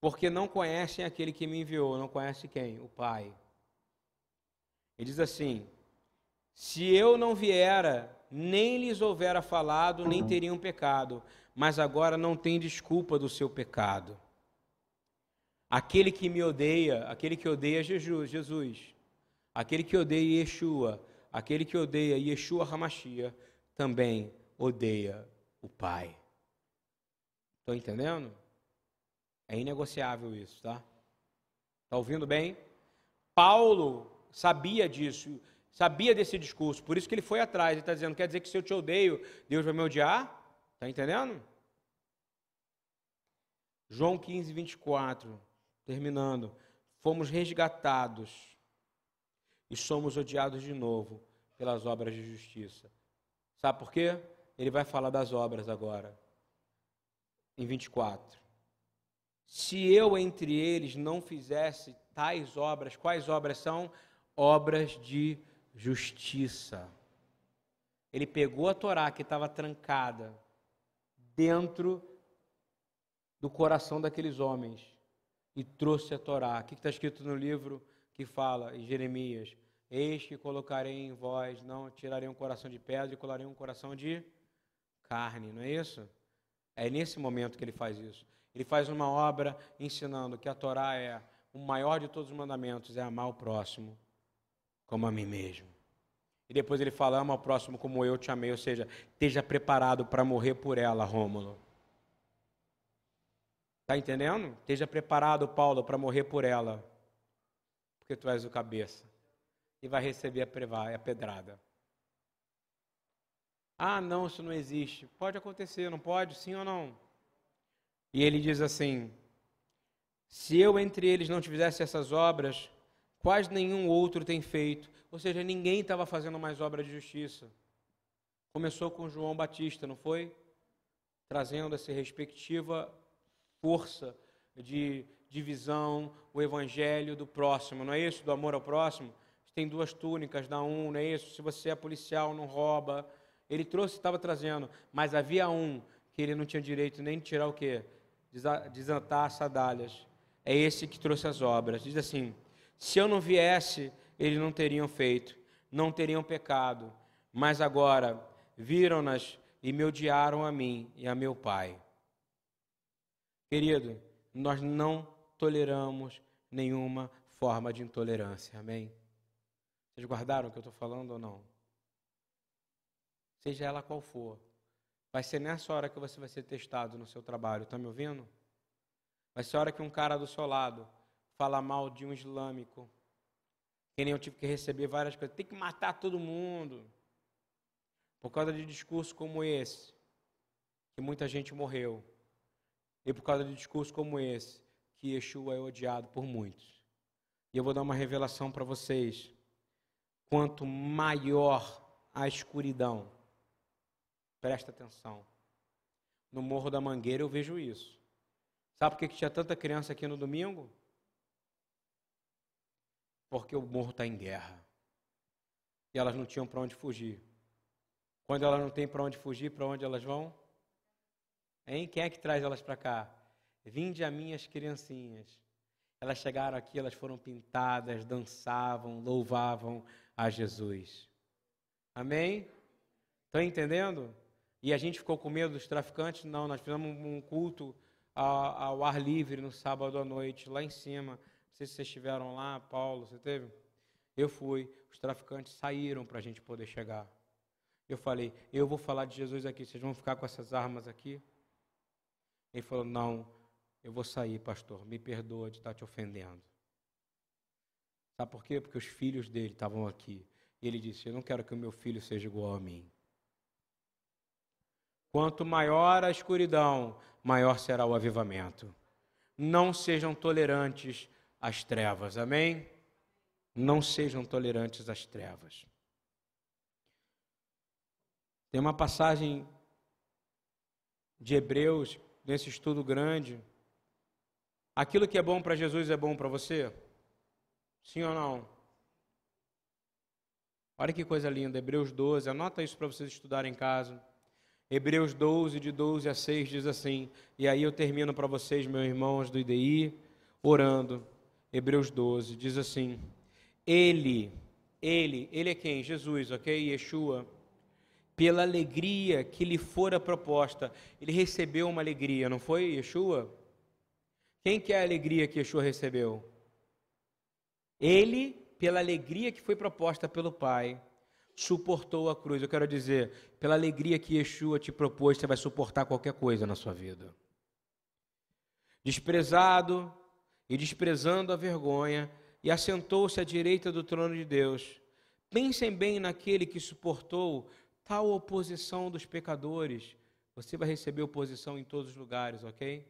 Porque não conhecem aquele que me enviou, não conhece quem? O Pai. Ele diz assim: Se eu não viera, nem lhes houvera falado, nem teriam pecado, mas agora não tem desculpa do seu pecado. Aquele que me odeia, aquele que odeia Jesus, Jesus, aquele que odeia Yeshua, aquele que odeia Yeshua Hamashia, também odeia o Pai. Estão entendendo? É inegociável isso, tá? Está ouvindo bem? Paulo sabia disso, sabia desse discurso, por isso que ele foi atrás. Ele está dizendo: quer dizer que se eu te odeio, Deus vai me odiar? Está entendendo? João 15, 24, terminando. Fomos resgatados e somos odiados de novo pelas obras de justiça. Sabe por quê? Ele vai falar das obras agora. Em 24. Se eu entre eles não fizesse tais obras, quais obras são? Obras de justiça. Ele pegou a Torá que estava trancada dentro do coração daqueles homens e trouxe a Torá. O que está escrito no livro que fala em Jeremias? Eis que colocarei em vós, não tirarei um coração de pedra e colarei um coração de carne, não é isso? É nesse momento que ele faz isso. Ele faz uma obra ensinando que a Torá é o maior de todos os mandamentos, é amar o próximo como a mim mesmo. E depois ele fala, ama o próximo como eu te amei, ou seja, esteja preparado para morrer por ela, Rômulo. Está entendendo? Esteja preparado, Paulo, para morrer por ela, porque tu és o cabeça e vai receber a pedrada. Ah, não, isso não existe. Pode acontecer, não pode? Sim ou não? E ele diz assim: Se eu entre eles não tivesse essas obras, quais nenhum outro tem feito? Ou seja, ninguém estava fazendo mais obra de justiça. Começou com João Batista, não foi? Trazendo essa respectiva força de divisão, o evangelho do próximo, não é isso? Do amor ao próximo tem duas túnicas, dá um, não é isso? Se você é policial, não rouba. Ele trouxe, estava trazendo, mas havia um que ele não tinha direito nem de tirar o quê? Desatar as. É esse que trouxe as obras. Diz assim: se eu não viesse, eles não teriam feito, não teriam pecado, mas agora viram-nas e me odiaram a mim e a meu pai. Querido, nós não toleramos nenhuma forma de intolerância, amém? Vocês guardaram o que eu estou falando ou não? Seja ela qual for. Vai ser nessa hora que você vai ser testado no seu trabalho, está me ouvindo? Vai ser a hora que um cara do seu lado fala mal de um islâmico. Que nem eu tive que receber várias coisas. Tem que matar todo mundo. Por causa de discurso como esse, que muita gente morreu. E por causa de discurso como esse, que Yeshua é odiado por muitos. E eu vou dar uma revelação para vocês quanto maior a escuridão. Presta atenção. No Morro da Mangueira eu vejo isso. Sabe por que tinha tanta criança aqui no domingo? Porque o morro está em guerra. E elas não tinham para onde fugir. Quando elas não têm para onde fugir, para onde elas vão? Hein? Quem é que traz elas para cá? Vinde a minhas criancinhas. Elas chegaram aqui, elas foram pintadas, dançavam, louvavam a Jesus. Amém? Estão entendendo? E a gente ficou com medo dos traficantes? Não, nós fizemos um culto ao, ar livre no sábado à noite, lá em cima. Não sei se vocês estiveram lá, Paulo, você teve? Eu fui. Os traficantes saíram para a gente poder chegar. Eu falei, eu vou falar de Jesus aqui, vocês vão ficar com essas armas aqui? Ele falou, não, eu vou sair, pastor, me perdoa de estar te ofendendo. Sabe por quê? Porque os filhos dele estavam aqui. E ele disse: Eu não quero que o meu filho seja igual a mim. Quanto maior a escuridão, maior será o avivamento. Não sejam tolerantes às trevas, amém? Não sejam tolerantes às trevas. Tem uma passagem de Hebreus, nesse estudo grande. Aquilo que é bom para Jesus é bom para você? Sim ou não? Olha que coisa linda, Hebreus 12, anota isso para vocês estudarem em casa. Hebreus 12, de 12 a 6, diz assim, e aí eu termino para vocês, meus irmãos do IDI, orando. Hebreus 12, diz assim: Ele, ele, ele é quem? Jesus, ok? Yeshua. Pela alegria que lhe fora proposta. Ele recebeu uma alegria, não foi, Yeshua? Quem que é a alegria que Yeshua recebeu? Ele, pela alegria que foi proposta pelo Pai, suportou a cruz. Eu quero dizer, pela alegria que Yeshua te propôs, você vai suportar qualquer coisa na sua vida. Desprezado e desprezando a vergonha, e assentou-se à direita do trono de Deus. Pensem bem naquele que suportou tal oposição dos pecadores. Você vai receber oposição em todos os lugares, ok?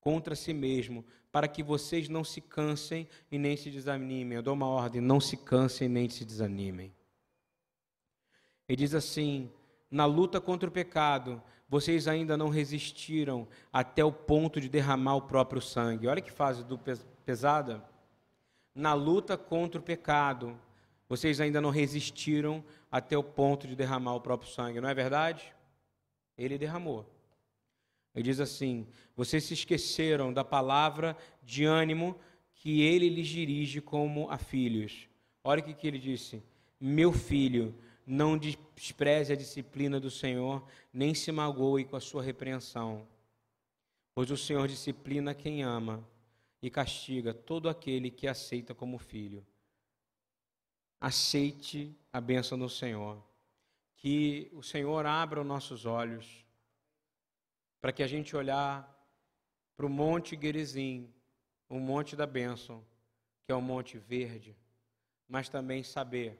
Contra si mesmo, para que vocês não se cansem e nem se desanimem. Eu dou uma ordem: não se cansem nem se desanimem. Ele diz assim: na luta contra o pecado, vocês ainda não resistiram até o ponto de derramar o próprio sangue. Olha que fase do pesada. Na luta contra o pecado, vocês ainda não resistiram até o ponto de derramar o próprio sangue, não é verdade? Ele derramou. Ele diz assim: Vocês se esqueceram da palavra de ânimo que ele lhes dirige como a filhos. Olha o que ele disse: Meu filho, não despreze a disciplina do Senhor, nem se magoe com a sua repreensão. Pois o Senhor disciplina quem ama e castiga todo aquele que aceita como filho. Aceite a bênção do Senhor. Que o Senhor abra os nossos olhos para que a gente olhar para o Monte Gerizim, o Monte da Bênção, que é o Monte Verde, mas também saber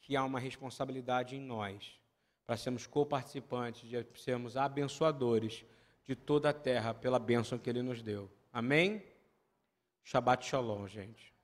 que há uma responsabilidade em nós para sermos coparticipantes, de sermos abençoadores de toda a terra pela bênção que Ele nos deu. Amém? Shabbat Shalom, gente.